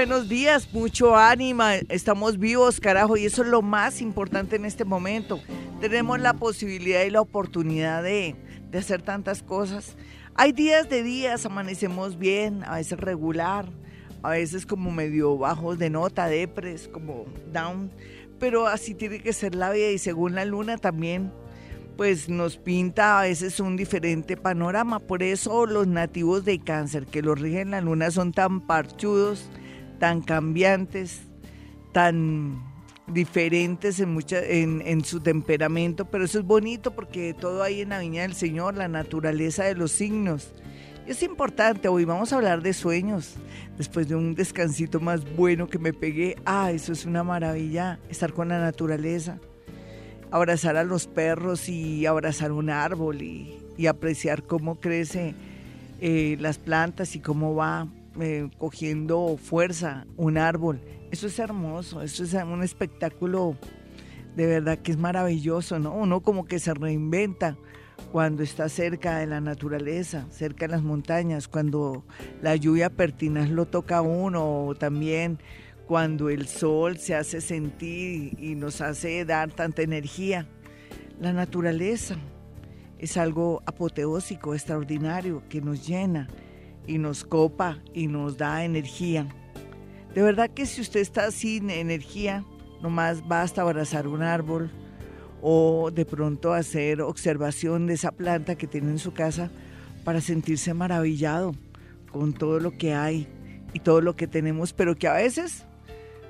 buenos días, mucho ánimo, estamos vivos, carajo, y eso es lo más importante en este momento. Tenemos la posibilidad y la oportunidad de, de hacer tantas cosas. Hay días de días, amanecemos bien, a veces regular, a veces como medio bajos de nota, depres, como down, pero así tiene que ser la vida y según la luna también pues nos pinta a veces un diferente panorama. Por eso los nativos de cáncer que los rigen la luna son tan parchudos, tan cambiantes, tan diferentes en, mucha, en, su temperamento, pero eso es bonito porque todo ahí en la viña del Señor, la naturaleza de los signos. Es importante, hoy vamos a hablar de sueños, después de un descansito más bueno que me pegué. Ah, eso es una maravilla, estar con la naturaleza, abrazar a los perros y abrazar un árbol y, apreciar cómo crece eh, las plantas y cómo va eh, cogiendo fuerza un árbol. Eso es hermoso, eso es un espectáculo de verdad que es maravilloso, ¿no? Uno como que se reinventa cuando está cerca de la naturaleza, cerca de las montañas, cuando la lluvia pertinaz lo toca a uno, o también cuando el sol se hace sentir y nos hace dar tanta energía. La naturaleza es algo apoteósico, extraordinario, que nos llena y nos copa y nos da energía. De verdad que si usted está sin energía, nomás basta abrazar un árbol o de pronto hacer observación de esa planta que tiene en su casa para sentirse maravillado con todo lo que hay y todo lo que tenemos, pero que a veces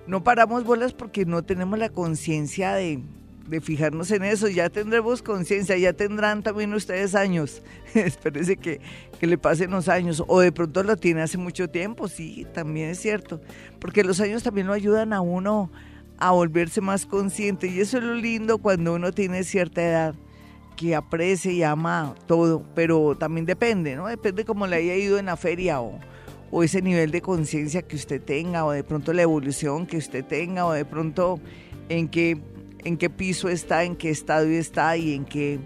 no paramos bolas porque no tenemos la conciencia de, de fijarnos en eso. Ya tendremos conciencia, ya tendrán también ustedes años. Espérese que, que le pasen los años. O de pronto lo tiene hace mucho tiempo, sí, también es cierto. Porque los años también lo ayudan a uno a volverse más consciente. Y eso es lo lindo cuando uno tiene cierta edad que aprecia y ama todo, pero también depende, ¿no? Depende cómo le haya ido en la feria o, o ese nivel de conciencia que usted tenga, o de pronto la evolución que usted tenga, o de pronto en qué en qué piso está, en qué estadio está y en qué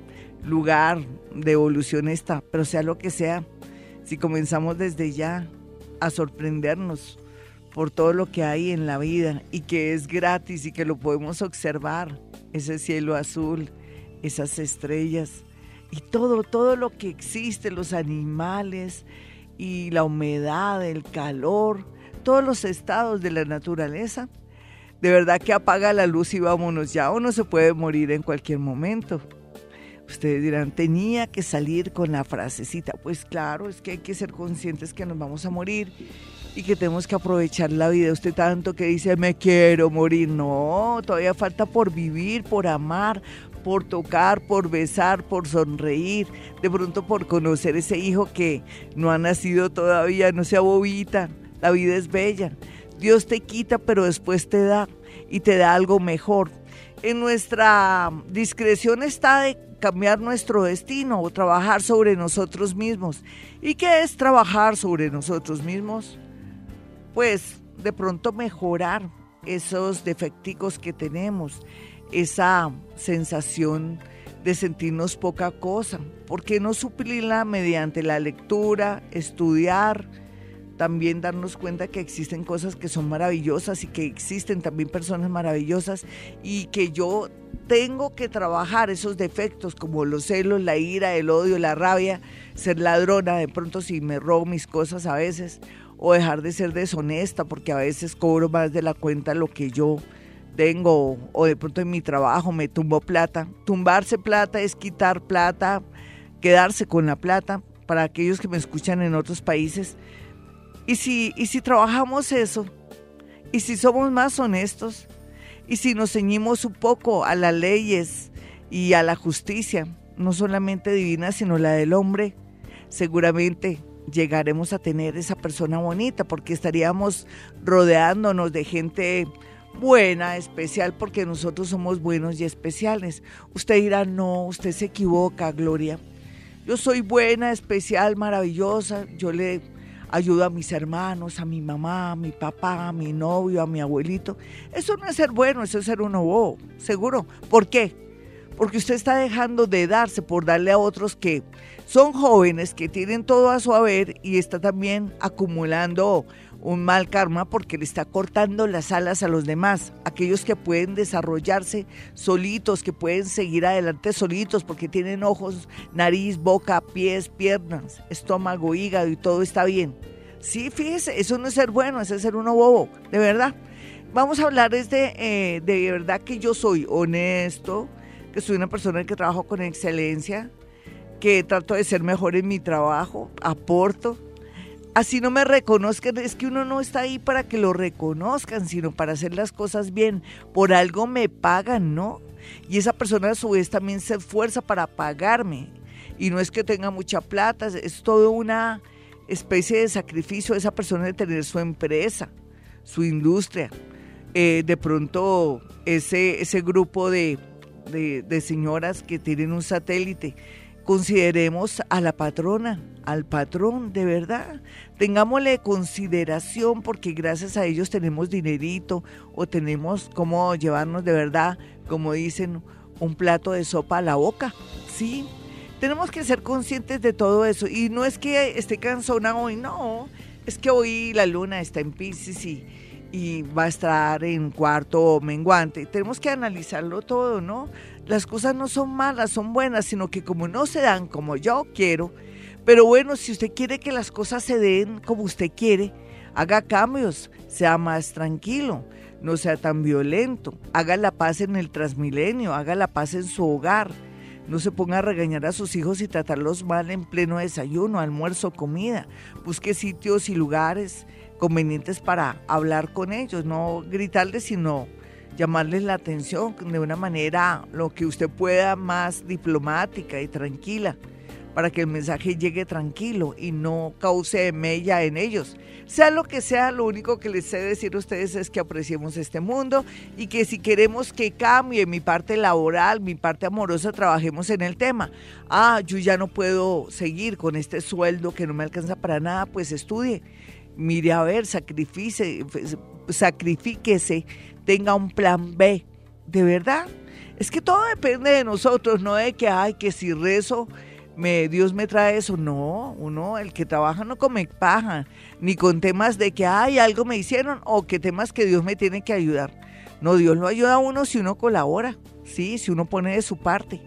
lugar de evolución está. Pero sea lo que sea, si comenzamos desde ya a sorprendernos por todo lo que hay en la vida y que es gratis y que lo podemos observar, ese cielo azul, esas estrellas y todo, todo lo que existe, los animales y la humedad, el calor, todos los estados de la naturaleza, de verdad que apaga la luz y vámonos ya, uno se puede morir en cualquier momento. Ustedes dirán, tenía que salir con la frasecita. Pues claro, es que hay que ser conscientes que nos vamos a morir y que tenemos que aprovechar la vida. Usted tanto que dice, me quiero morir. No, todavía falta por vivir, por amar, por tocar, por besar, por sonreír, de pronto por conocer ese hijo que no ha nacido todavía, no sea bobita. La vida es bella. Dios te quita, pero después te da y te da algo mejor. En nuestra discreción está de cambiar nuestro destino o trabajar sobre nosotros mismos. ¿Y qué es trabajar sobre nosotros mismos? Pues de pronto mejorar esos defecticos que tenemos, esa sensación de sentirnos poca cosa. ¿Por qué no suplirla mediante la lectura, estudiar, también darnos cuenta que existen cosas que son maravillosas y que existen también personas maravillosas y que yo tengo que trabajar esos defectos como los celos, la ira, el odio, la rabia, ser ladrona, de pronto si me robo mis cosas a veces, o dejar de ser deshonesta porque a veces cobro más de la cuenta lo que yo tengo, o de pronto en mi trabajo me tumbo plata. Tumbarse plata es quitar plata, quedarse con la plata. Para aquellos que me escuchan en otros países, y si, y si trabajamos eso, y si somos más honestos, y si nos ceñimos un poco a las leyes y a la justicia, no solamente divina, sino la del hombre, seguramente llegaremos a tener esa persona bonita, porque estaríamos rodeándonos de gente buena, especial, porque nosotros somos buenos y especiales. Usted dirá, no, usted se equivoca, Gloria. Yo soy buena, especial, maravillosa. Yo le ayudo a mis hermanos, a mi mamá, a mi papá, a mi novio, a mi abuelito. Eso no es ser bueno, eso es ser uno bobo, seguro. ¿Por qué? Porque usted está dejando de darse por darle a otros que son jóvenes, que tienen todo a su haber y está también acumulando un mal karma porque le está cortando las alas a los demás, aquellos que pueden desarrollarse solitos, que pueden seguir adelante solitos porque tienen ojos, nariz, boca, pies, piernas, estómago, hígado y todo está bien. Sí, fíjese, eso no es ser bueno, es ser uno bobo, de verdad. Vamos a hablar de, eh, de verdad que yo soy honesto, que soy una persona que trabajo con excelencia, que trato de ser mejor en mi trabajo, aporto, así no me reconozcan, es que uno no está ahí para que lo reconozcan, sino para hacer las cosas bien. Por algo me pagan, ¿no? Y esa persona a su vez también se esfuerza para pagarme. Y no es que tenga mucha plata, es todo una especie de sacrificio de esa persona de tener su empresa, su industria. Eh, de pronto ese, ese grupo de, de señoras que tienen un satélite consideremos a la patrona, al patrón, de verdad. Tengámosle consideración porque gracias a ellos tenemos dinerito o tenemos cómo llevarnos de verdad, como dicen, un plato de sopa a la boca. Sí, tenemos que ser conscientes de todo eso. Y no es que esté cansona hoy, no. Es que hoy la luna está en Pisces y, y va a estar en cuarto menguante. Tenemos que analizarlo todo, ¿no? las cosas no son malas, son buenas, sino que como no se dan como yo quiero, pero bueno, si usted quiere que las cosas se den como usted quiere, haga cambios, sea más tranquilo, no sea tan violento, haga la paz en el transmilenio, haga la paz en su hogar. No se ponga a regañar a sus hijos y tratarlos mal en pleno desayuno, almuerzo, comida. Busque sitios y lugares convenientes para hablar con ellos, no gritarles, sino llamarles la atención de una manera lo que usted pueda más diplomática y tranquila para que el mensaje llegue tranquilo y no cause mella en ellos. Sea lo que sea, lo único que les sé decir a ustedes es que apreciemos este mundo y que si queremos que cambie mi parte laboral, mi parte amorosa, trabajemos en el tema. Ah, yo ya no puedo seguir con este sueldo que no me alcanza para nada, pues estudie. Mire a ver, sacrifice, sacrifíquese tenga un plan B. ¿De verdad? Es que todo depende de nosotros, no de que, ay, que si rezo, me, Dios me trae eso. No, uno, el que trabaja no come paja, ni con temas de que, ay, algo me hicieron o que temas que Dios me tiene que ayudar. No, Dios lo ayuda a uno si uno colabora, ¿sí? Si uno pone de su parte.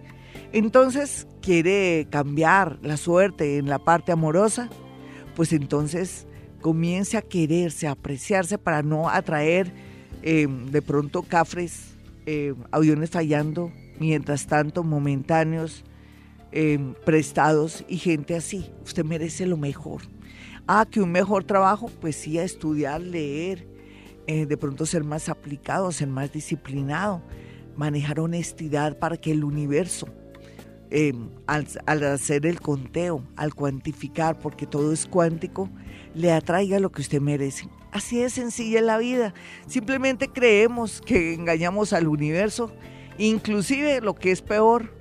Entonces, quiere cambiar la suerte en la parte amorosa, pues entonces comience a quererse, a apreciarse para no atraer Em, de pronto cafres, em, aviones fallando, mientras tanto momentáneos, em, prestados y gente así. Usted merece lo mejor. Ah, que un mejor trabajo, pues sí, a estudiar, leer, eh, de pronto ser más aplicado, ser más disciplinado, manejar honestidad para que el universo, al, al hacer el conteo, al cuantificar, porque todo es cuántico, le atraiga lo que usted merece. Así de sencilla la vida. Simplemente creemos que engañamos al universo, inclusive lo que es peor,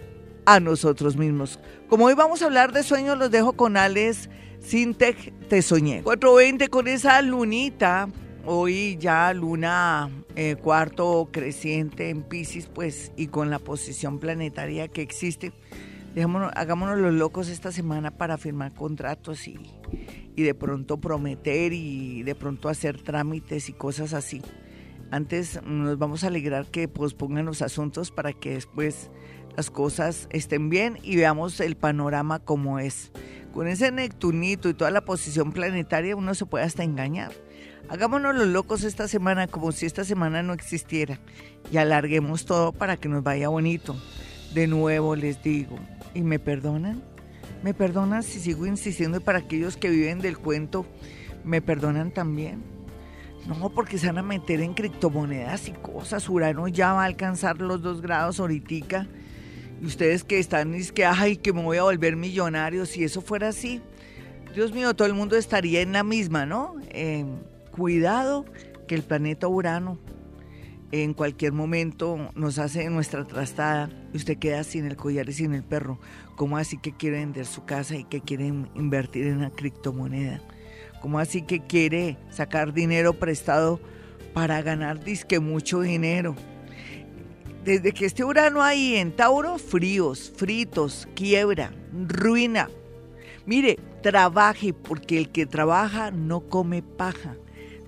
a nosotros mismos. Como hoy vamos a hablar de sueños, los dejo con Alex Sintec Te Soñé. 420 con esa lunita, hoy ya luna eh, cuarto creciente en Pisces, pues, y con la posición planetaria que existe. hagámonos los locos esta semana para firmar contratos y, y de pronto prometer y de pronto hacer trámites y cosas así. Antes nos vamos a alegrar que pospongan los asuntos para que después las cosas estén bien y veamos el panorama como es. Con ese Neptunito y toda la posición planetaria uno se puede hasta engañar. Hagámonos los locos esta semana como si esta semana no existiera y alarguemos todo para que nos vaya bonito. De nuevo les digo, ¿y me perdonan? ¿Me perdonan si sigo insistiendo y para aquellos que viven del cuento, me perdonan también? No, porque se van a meter en criptomonedas y cosas. Urano ya va a alcanzar los dos grados ahorita. Y ustedes que están, es que, ay, que me voy a volver millonario. Si eso fuera así, Dios mío, todo el mundo estaría en la misma, ¿no? Eh, cuidado que el planeta Urano en cualquier momento nos hace nuestra trastada y usted queda sin el collar y sin el perro. ¿Cómo así que quiere vender su casa y que quiere invertir en una criptomoneda? ¿Cómo así que quiere sacar dinero prestado para ganar disque mucho dinero? Desde que este Urano ahí en Tauro, fríos, fritos, quiebra, ruina. Mire, trabaje, porque el que trabaja no come paja.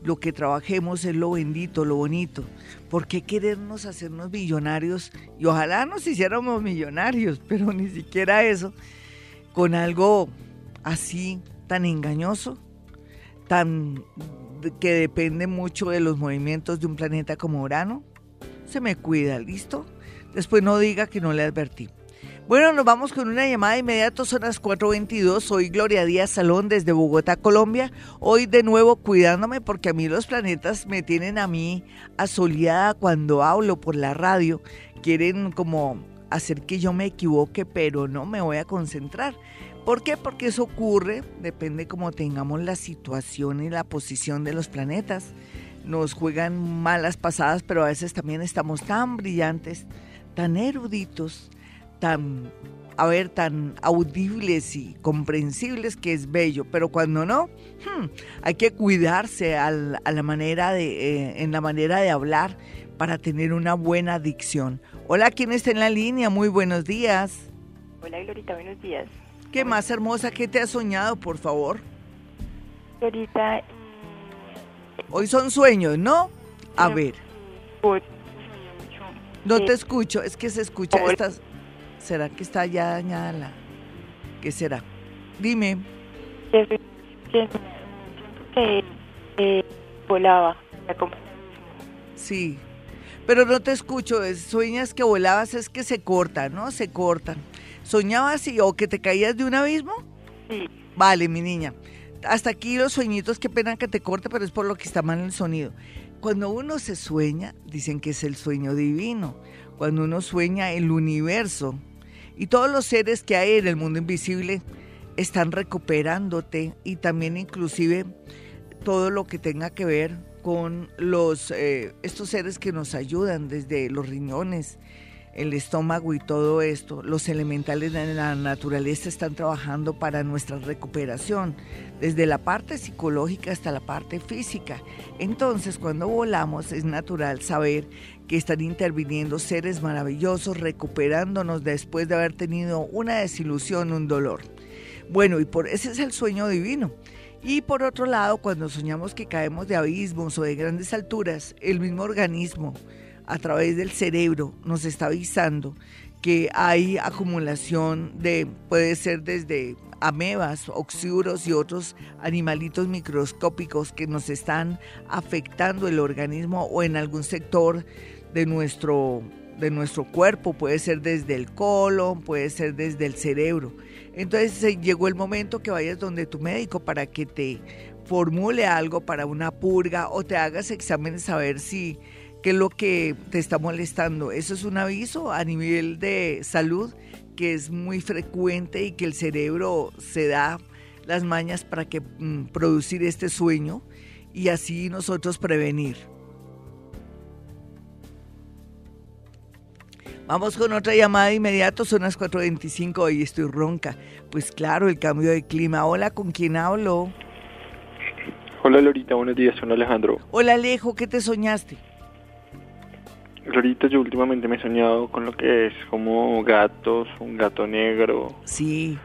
Lo que trabajemos es lo bendito, lo bonito. ¿Por qué querernos hacernos millonarios? Y ojalá nos hiciéramos millonarios, pero ni siquiera eso, con algo así tan engañoso, tan que depende mucho de los movimientos de un planeta como Urano se me cuida, ¿listo? Después no diga que no le advertí. Bueno, nos vamos con una llamada inmediato, son las 4.22. Soy Gloria Díaz Salón desde Bogotá, Colombia. Hoy de nuevo cuidándome porque a mí los planetas me tienen a mí asoleada cuando hablo por la radio. Quieren como hacer que yo me equivoque, pero no me voy a concentrar. ¿Por qué? Porque eso ocurre, depende cómo tengamos la situación y la posición de los planetas nos juegan malas pasadas, pero a veces también estamos tan brillantes, tan eruditos, tan, a ver, tan audibles y comprensibles que es bello, pero cuando no, hmm, hay que cuidarse a la manera de, eh, en la manera de hablar para tener una buena dicción. Hola, ¿quién está en la línea? Muy buenos días. Hola, Glorita, buenos días. ¿Qué más hermosa? ¿Qué te has soñado, por favor? Glorita, Hoy son sueños, ¿no? A ver. No te escucho, es que se escucha estas. ¿Será que está ya dañada la.? ¿Qué será? Dime. Que volaba. Sí, pero no te escucho. Sueñas que volabas, es que se cortan, ¿no? Se cortan. ¿Soñabas y, o que te caías de un abismo? Sí. Vale, mi niña hasta aquí los sueñitos, qué pena que te corte, pero es por lo que está mal el sonido. Cuando uno se sueña, dicen que es el sueño divino. Cuando uno sueña el universo y todos los seres que hay en el mundo invisible están recuperándote y también inclusive todo lo que tenga que ver con los eh, estos seres que nos ayudan desde los riñones, el estómago y todo esto, los elementales de la naturaleza están trabajando para nuestra recuperación, desde la parte psicológica hasta la parte física. Entonces, cuando volamos es natural saber que están interviniendo seres maravillosos, recuperándonos después de haber tenido una desilusión, un dolor. Bueno, y por ese es el sueño divino. Y por otro lado, cuando soñamos que caemos de abismos o de grandes alturas, el mismo organismo, a través del cerebro nos está avisando que hay acumulación de, puede ser desde amebas, oxiuros y otros animalitos microscópicos que nos están afectando el organismo o en algún sector de nuestro, de nuestro cuerpo, puede ser desde el colon, puede ser desde el cerebro. Entonces llegó el momento que vayas donde tu médico para que te formule algo para una purga o te hagas exámenes a ver si qué es lo que te está molestando. Eso es un aviso a nivel de salud que es muy frecuente y que el cerebro se da las mañas para que mm, producir este sueño y así nosotros prevenir. Vamos con otra llamada de inmediato, son las 4.25 y estoy ronca. Pues claro, el cambio de clima. Hola, ¿con quién hablo? Hola Lorita, buenos días, soy Alejandro. Hola Alejo, ¿qué te soñaste? Ahorita yo últimamente me he soñado con lo que es como gatos, un gato negro. Sí.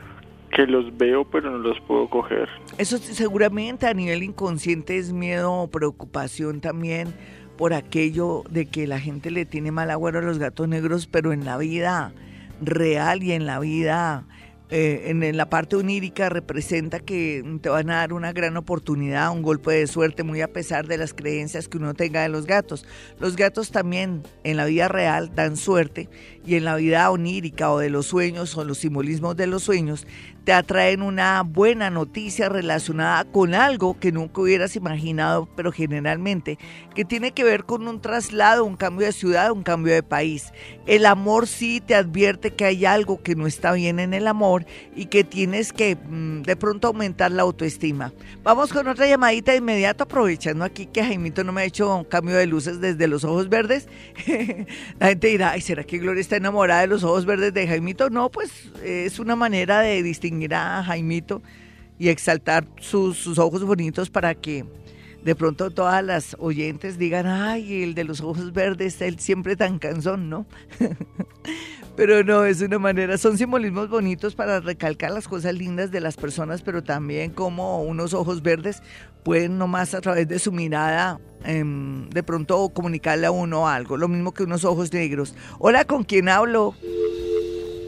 Que los veo pero no los puedo coger. Eso seguramente a nivel inconsciente es miedo o preocupación también por aquello de que la gente le tiene mal agüero a los gatos negros, pero en la vida real y en la vida eh, en, la parte onírica representa que te van a dar una gran oportunidad, un golpe de suerte, muy a pesar de las creencias que uno tenga de los gatos. Los gatos también en la vida real dan suerte y en la vida onírica o de los sueños o los simbolismos de los sueños te atraen una buena noticia relacionada con algo que nunca hubieras imaginado, pero generalmente que tiene que ver con un traslado, un cambio de ciudad, un cambio de país. El amor sí te advierte que hay algo que no está bien en el amor y que tienes que mm, de pronto aumentar la autoestima. Vamos con otra llamadita de inmediato, aprovechando aquí que Jaimito no me ha hecho un cambio de luces desde los ojos verdes. la gente dirá, ay, ¿será que Gloria está enamorada de los ojos verdes de Jaimito? No, pues es una manera de distinguir a Jaimito y exaltar sus, sus ojos bonitos para que de pronto todas las oyentes digan, ay, el de los ojos verdes, él siempre tan cansón, ¿no? pero no, es una manera, son simbolismos bonitos para recalcar las cosas lindas de las personas, pero también como unos ojos verdes pueden nomás a través de su mirada em, de pronto comunicarle a uno algo, lo mismo que unos ojos negros. Hola, ¿con quién hablo?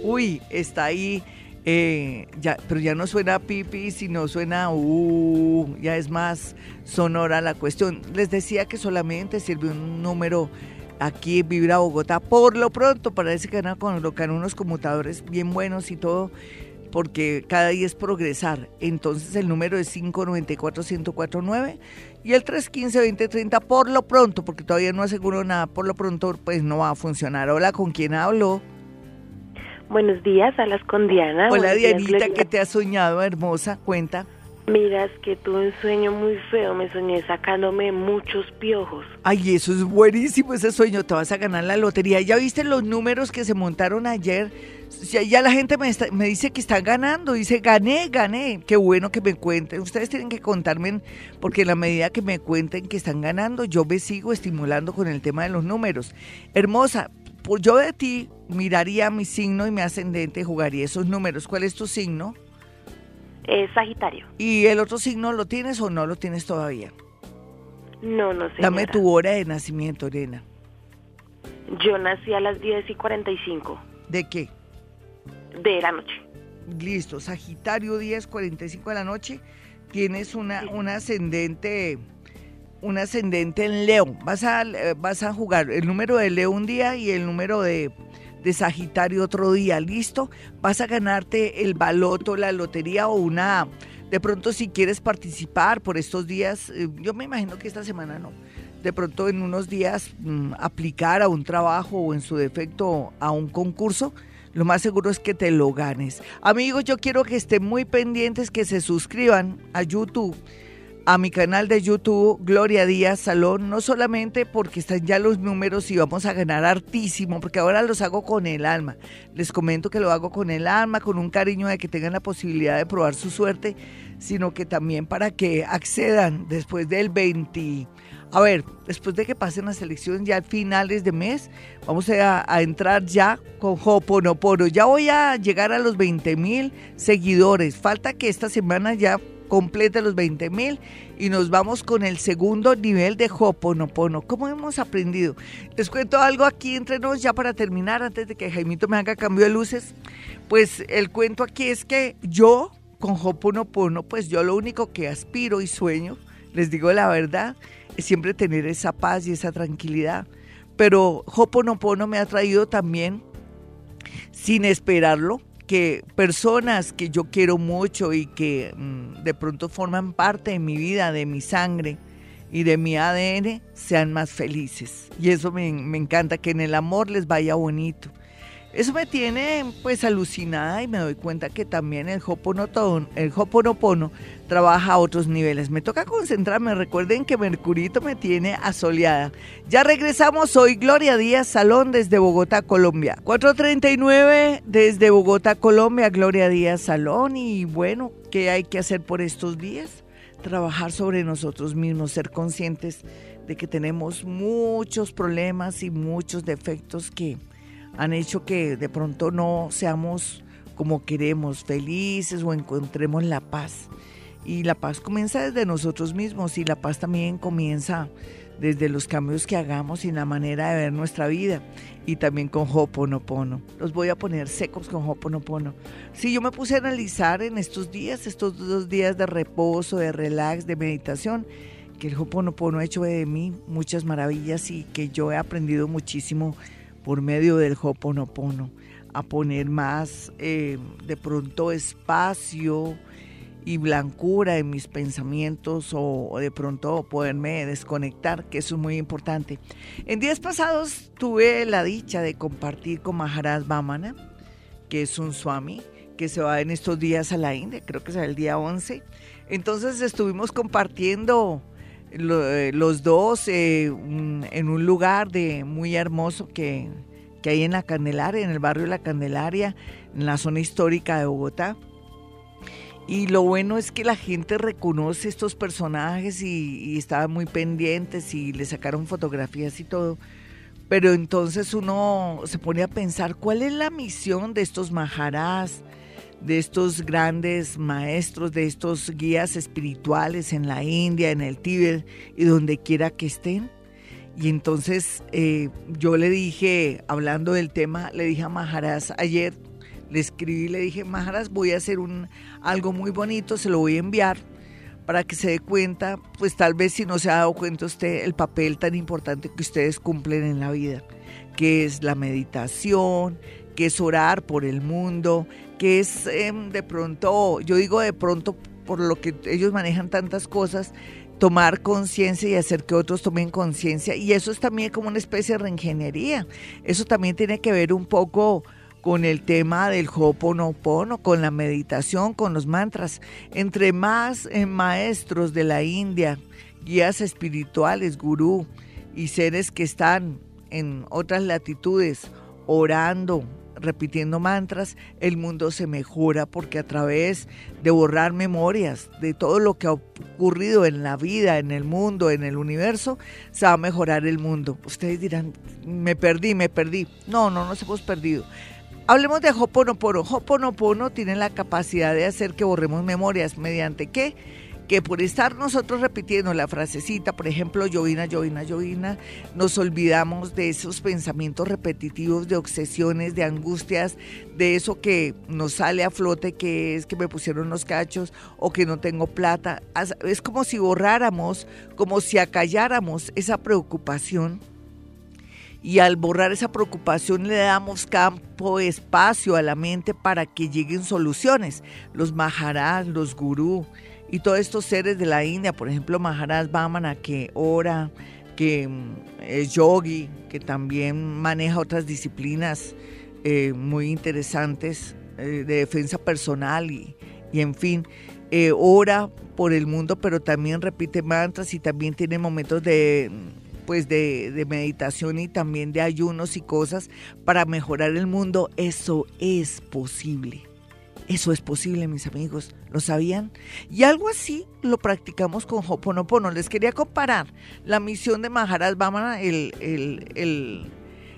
Uy, está ahí eh, ya, pero ya no suena pipi, sino suena uh, ya es más sonora la cuestión. Les decía que solamente sirve un número aquí en Vibra Bogotá. Por lo pronto, parece que van a colocar unos conmutadores bien buenos y todo, porque cada día es progresar. Entonces el número es 594-1049 y el 315-2030 por lo pronto, porque todavía no aseguro nada, por lo pronto pues no va a funcionar. Hola, ¿con quién hablo? Buenos días, alas con Diana. Hola Dianita, ¿qué te has soñado, hermosa? Cuenta. Miras que tuve un sueño muy feo, me soñé sacándome muchos piojos. Ay, eso es buenísimo ese sueño, te vas a ganar la lotería. ¿Ya viste los números que se montaron ayer? Ya la gente me, me dice que están ganando, dice, gané, gané. Qué bueno que me cuenten. Ustedes tienen que contarme, porque en la medida que me cuenten que están ganando, yo me sigo estimulando con el tema de los números. Hermosa, pues yo de ti miraría mi signo y mi ascendente, jugaría esos números. ¿Cuál es tu signo? Es Sagitario. ¿Y el otro signo lo tienes o no lo tienes todavía? No, no sé. Dame tu hora de nacimiento, Elena. Yo nací a las 10 y 45. ¿De qué? De la noche. Listo, Sagitario 10, 45 de la noche. Tienes una, un ascendente un ascendente en Leo. Vas a, eh, vas a jugar el número de Leo un día y el número de, de Sagitario otro día. ¿Listo? Vas a ganarte el baloto, la lotería o una... De pronto si quieres participar por estos días, eh, yo me imagino que esta semana no. De pronto en unos días mm, aplicar a un trabajo o en su defecto a un concurso, lo más seguro es que te lo ganes. Amigos, yo quiero que estén muy pendientes, que se suscriban a YouTube a mi canal de YouTube Gloria Díaz Salón, no solamente porque están ya los números y vamos a ganar hartísimo, porque ahora los hago con el alma. Les comento que lo hago con el alma, con un cariño de que tengan la posibilidad de probar su suerte, sino que también para que accedan después del 20. A ver, después de que pasen las elecciones ya a finales de mes, vamos a, entrar ya con Hoponopono. Ya voy a llegar a los 20 mil seguidores. Falta que esta semana ya complete los 20 mil y nos vamos con el segundo nivel de Hoponopono. ¿Cómo hemos aprendido? Les cuento algo aquí entre nos ya para terminar, antes de que Jaimito me haga cambio de luces. Pues el cuento aquí es que yo con Hoponopono, pues yo lo único que aspiro y sueño, les digo la verdad, es siempre tener esa paz y esa tranquilidad. Pero Hoponopono me ha traído también, sin esperarlo, que personas que yo quiero mucho y que mm, de pronto forman parte de mi vida, de mi sangre y de mi ADN, sean más felices. Y eso me, me encanta, que en el amor les vaya bonito. Eso me tiene pues alucinada y me doy cuenta que también el el Hoponopono trabaja a otros niveles. Me toca concentrarme, recuerden que Mercurito me tiene asoleada. Ya regresamos hoy, Gloria Díaz Salón desde Bogotá, Colombia. 439 desde Bogotá, Colombia, Gloria Díaz Salón. Y bueno, ¿qué hay que hacer por estos días? Trabajar sobre nosotros mismos, ser conscientes de que tenemos muchos problemas y muchos defectos que han hecho que de pronto no seamos como queremos, felices o encontremos la paz. Y la paz comienza desde nosotros mismos y la paz también comienza desde los cambios que hagamos y la manera de ver nuestra vida y también con Hoponopono. Los voy a poner secos con Hoponopono. Si yo me puse a analizar en estos días, estos dos días de reposo, de relax, de meditación, que el Hoponopono ha hecho de mí muchas maravillas y que yo he aprendido muchísimo por medio del Hoponopono, a poner más eh, de pronto espacio y blancura en mis pensamientos o, de pronto poderme desconectar, que eso es muy importante. En días pasados tuve la dicha de compartir con Maharaj Vamana, que es un swami, que se va en estos días a la India, creo que será el día 11. Entonces estuvimos compartiendo los dos eh, en un lugar de muy hermoso que, que hay en la Candelaria, en el barrio de la Candelaria, en la zona histórica de Bogotá. Y lo bueno es que la gente reconoce estos personajes y, y muy pendientes y le sacaron fotografías y todo. Pero entonces uno se pone a pensar cuál es la misión de estos maharás, de estos grandes maestros, de estos guías espirituales en la India, en el Tíbet y donde quiera que estén. Y entonces eh, yo le dije, hablando del tema, le dije a Maharaj ayer, le escribí, le dije, Maharaj, voy a hacer un, algo muy bonito, se lo voy a enviar para que se dé cuenta, pues tal vez si no se ha dado cuenta usted, el papel tan importante que ustedes cumplen en la vida, que es la meditación, que es orar por el mundo, que es em, de pronto, yo digo de pronto por lo que ellos manejan tantas cosas, tomar conciencia y hacer que otros tomen conciencia. Y eso es también como una especie de reingeniería. Eso también tiene que ver un poco con el tema del Ho'oponopono, con la meditación, con los mantras. Entre más eh, maestros de la India, guías espirituales, gurú y seres que están en otras latitudes orando, repitiendo mantras, el mundo se mejora porque a través de borrar memorias de todo lo que ha ocurrido en la vida, en el mundo, en el universo, se va a mejorar el mundo. Ustedes dirán, me perdí, me perdí. No, no nos hemos perdido. Hablemos de Hoponopono. Hoponopono tiene la capacidad de hacer que borremos memorias. ¿Mediante qué? Que por estar nosotros repitiendo la frasecita, por ejemplo, llovina, llovina, llovina, nos olvidamos de esos pensamientos repetitivos, de obsesiones, de angustias, de eso que nos sale a flote, que es que me pusieron los cachos o que no tengo plata. Es como si borráramos, como si acalláramos esa preocupación y al borrar esa preocupación le damos campo, espacio a la mente para que lleguen soluciones. Los maharaj, los gurú y todos estos seres de la India, por ejemplo Maharaj Vamana que ora, que mm, es yogi, que también maneja otras disciplinas eh, muy interesantes eh, de defensa personal y, en fin, eh, ora por el mundo, pero también repite mantras y también tiene momentos de pues de, meditación y también de ayunos y cosas para mejorar el mundo, eso es posible. Eso es posible, mis amigos. ¿Lo sabían? Y algo así lo practicamos con Hoponopono. Les quería comparar la misión de Maharaj Vamana, el, el, el,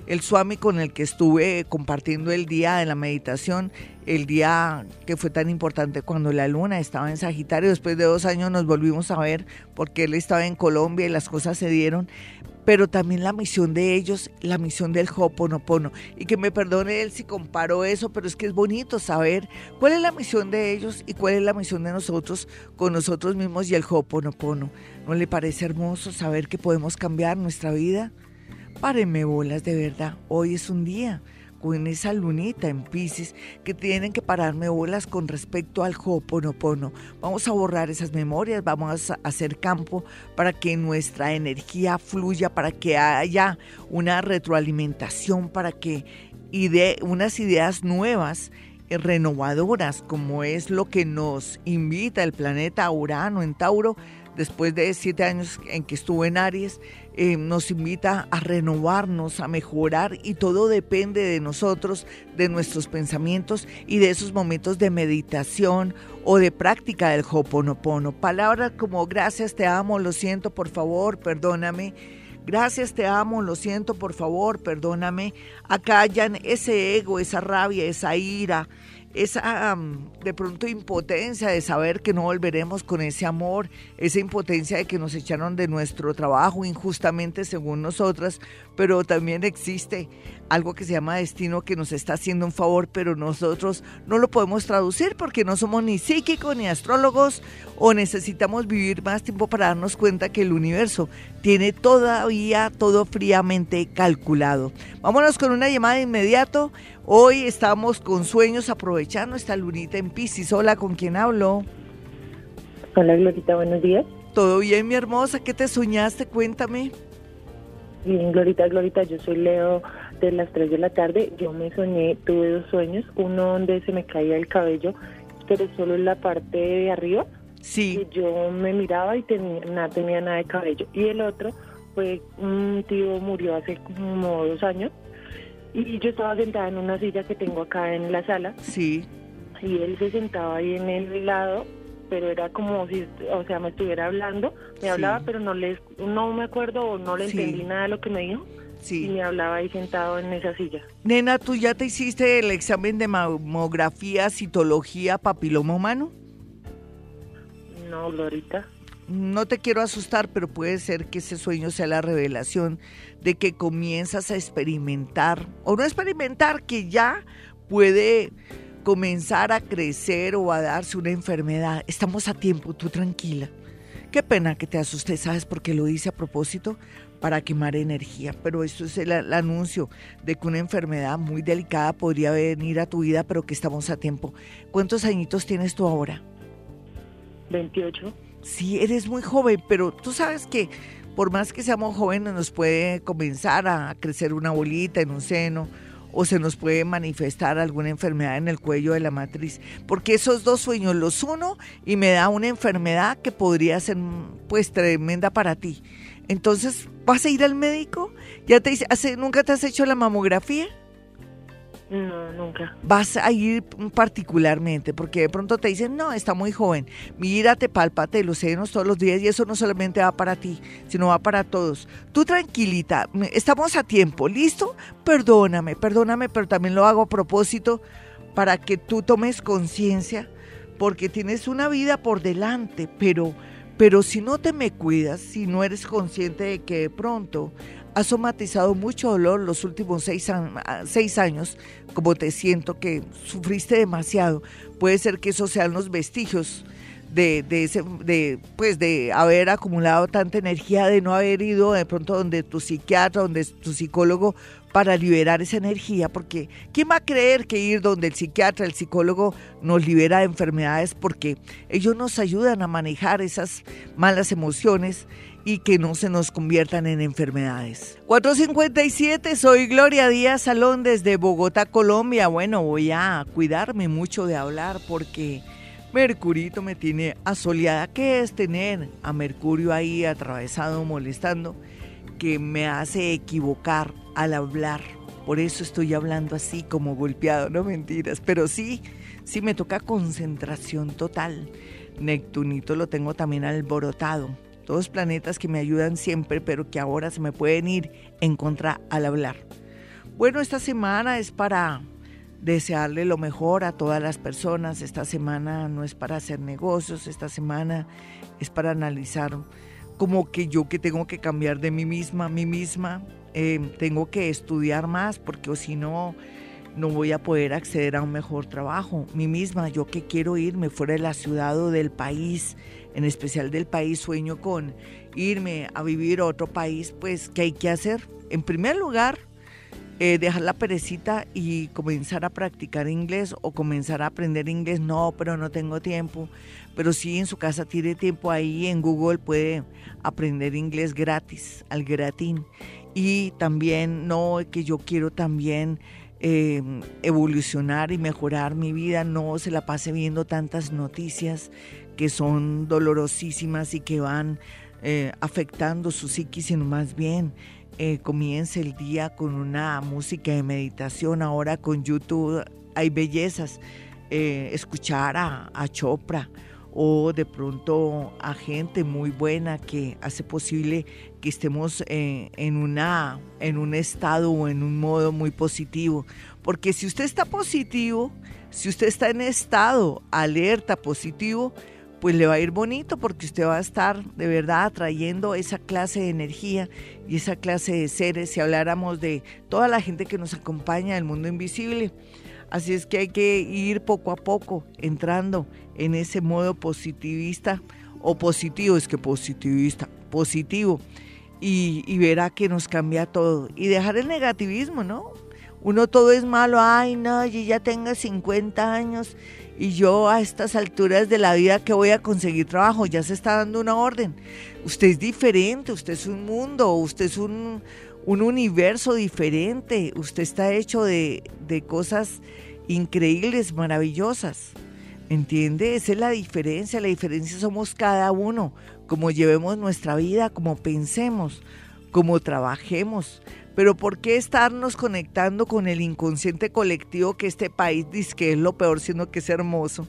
el Swami con el que estuve compartiendo el día de la meditación, el día que fue tan importante cuando la luna estaba en Sagitario. Después de dos años nos volvimos a ver porque él estaba en Colombia y las cosas se dieron pero también la misión de ellos, la misión del Hoponopono. Y que me perdone él si comparo eso, pero es que es bonito saber cuál es la misión de ellos y cuál es la misión de nosotros con nosotros mismos y el Hoponopono. ¿No le parece hermoso saber que podemos cambiar nuestra vida? Párenme bolas, de verdad. Hoy es un día con esa lunita en Pisces que tienen que pararme bolas con respecto al Ho'oponopono. Vamos a borrar esas memorias, vamos a hacer campo para que nuestra energía fluya, para que haya una retroalimentación, para que ide unas ideas nuevas renovadoras, como es lo que nos invita el planeta Urano en Tauro, después de siete años en que estuvo en Aries, eh, nos invita a renovarnos, a mejorar y todo depende de nosotros, de nuestros pensamientos y de esos momentos de meditación o de práctica del Hoponopono. Palabras como gracias, te amo, lo siento, por favor, perdóname. Gracias, te amo, lo siento, por favor, perdóname. Acallan ese ego, esa rabia, esa ira, esa de pronto impotencia de saber que no volveremos con ese amor, esa impotencia de que nos echaron de nuestro trabajo injustamente según nosotras, pero también existe algo que se llama destino que nos está haciendo un favor, pero nosotros no lo podemos traducir porque no somos ni psíquicos ni astrólogos o necesitamos vivir más tiempo para darnos cuenta que el universo tiene todavía todo fríamente calculado. Vámonos con una llamada de inmediato. Hoy estamos con sueños aprovechando esta lunita en Piscis. Hola, ¿con quién hablo? Hola, Glorita, buenos días. Todo bien, mi hermosa. ¿Qué te soñaste? Cuéntame. Bien, Glorita, Glorita, yo soy Leo de las 3 de la tarde, yo me soñé, tuve dos sueños, uno donde se me caía el cabello, pero solo en la parte de arriba, Sí. y yo me miraba y tenía, nada, tenía nada de cabello. Y el otro fue un tío murió hace como dos años y yo estaba sentada en una silla que tengo acá en la sala Sí. y él se sentaba ahí en el lado pero era como si o sea me estuviera hablando me Sí. hablaba pero no le no me acuerdo o no le Sí. entendí nada de lo que me dijo y Sí. me hablaba ahí sentado en esa silla Nena, ¿tú ya te hiciste el examen de mamografía, citología, papiloma humano? no Glorita No te quiero asustar, pero puede ser que ese sueño sea la revelación de que comienzas a experimentar, o no experimentar, que ya puede comenzar a crecer o a darse una enfermedad. Estamos a tiempo, tú tranquila. Qué pena que te asustes, ¿sabes por qué lo hice a propósito? Para quemar energía, pero esto es el, el anuncio de que una enfermedad muy delicada podría venir a tu vida, pero que estamos a tiempo. ¿Cuántos añitos tienes tú ahora? 28 Sí, eres muy joven, pero tú sabes que por más que seamos jóvenes nos puede comenzar a crecer una bolita en un seno o se nos puede manifestar alguna enfermedad en el cuello de la matriz, porque esos dos sueños los uno y me da una enfermedad que podría ser pues tremenda para ti. Entonces, ¿vas a ir al médico? ¿Ya te dice, nunca te has hecho la mamografía? No nunca vas a ir particularmente, porque de pronto te dicen, no, está muy joven, mírate, pálpate los senos todos los días y eso no solamente va para ti, sino va para todos. Tú tranquilita, estamos a tiempo, ¿listo? Perdóname, perdóname, pero también lo hago a propósito para que tú tomes conciencia, porque tienes una vida por delante, pero, pero si no te me cuidas, si no eres consciente de que de pronto has somatizado mucho dolor los últimos seis, ah, seis años, como te siento que sufriste demasiado, puede ser que esos sean los vestigios de, de, ese, de, pues de haber acumulado tanta energía, de no haber ido de pronto donde tu psiquiatra, donde tu psicólogo para liberar esa energía, porque ¿quién va a creer que ir donde el psiquiatra, el psicólogo nos libera de enfermedades? Porque ellos nos ayudan a manejar esas malas emociones y que no se nos conviertan en enfermedades. 457, soy Gloria Díaz Salón desde Bogotá, Colombia. Bueno, voy a cuidarme mucho de hablar porque Mercurito me tiene asoleada. ¿Qué es tener a Mercurio ahí atravesado, molestando? Que me hace equivocar al hablar. Por eso estoy hablando así como golpeado, no mentiras. Pero sí, sí me toca concentración total. Neptunito lo tengo también alborotado. Todos planetas que me ayudan siempre, pero que ahora se me pueden ir en contra al hablar. Bueno, esta semana es para desearle lo mejor a todas las personas. Esta semana no es para hacer negocios, esta semana es para analizar como que yo que tengo que cambiar de mí misma, mí misma, eh, tengo que estudiar más porque o si no, no voy a poder acceder a un mejor trabajo. Mí misma, yo que quiero irme fuera de la ciudad o del país, en especial del país, sueño con irme a vivir a otro país, pues, ¿qué hay que hacer? En primer lugar, eh, dejar la perecita y comenzar a practicar inglés o comenzar a aprender inglés. No, pero no tengo tiempo. Pero sí en su casa tiene tiempo ahí en Google puede aprender inglés gratis, al gratín. Y también, no, que yo quiero también eh, evolucionar y mejorar mi vida, no se la pase viendo tantas noticias que son dolorosísimas y que van eh, afectando su psiquis, sino más bien eh, comience el día con una música de meditación. Ahora con YouTube hay bellezas. Eh, escuchar a, Chopra o de pronto a gente muy buena que hace posible que estemos en, una, en un estado o en un modo muy positivo. Porque si usted está positivo, si usted está en estado alerta, positivo, pues le va a ir bonito porque usted va a estar de verdad atrayendo esa clase de energía y esa clase de seres. Si habláramos de toda la gente que nos acompaña del mundo invisible. Así es que hay que ir poco a poco entrando en ese modo positivista o positivo, es que positivista, positivo. Y, y verá que nos cambia todo. Y dejar el negativismo, ¿no? Uno todo es malo, ay no, yo ya tengo 50 años y yo a estas alturas de la vida que voy a conseguir trabajo, ya se está dando una orden. Usted es diferente, usted es un mundo, usted es un, un universo diferente. Usted está hecho de, de cosas increíbles, maravillosas. ¿Entiende? Esa es la diferencia. La diferencia somos cada uno, como llevemos nuestra vida, como pensemos, como trabajemos. Pero ¿por qué estarnos conectando con el inconsciente colectivo que este país dice que es lo peor, sino que es hermoso?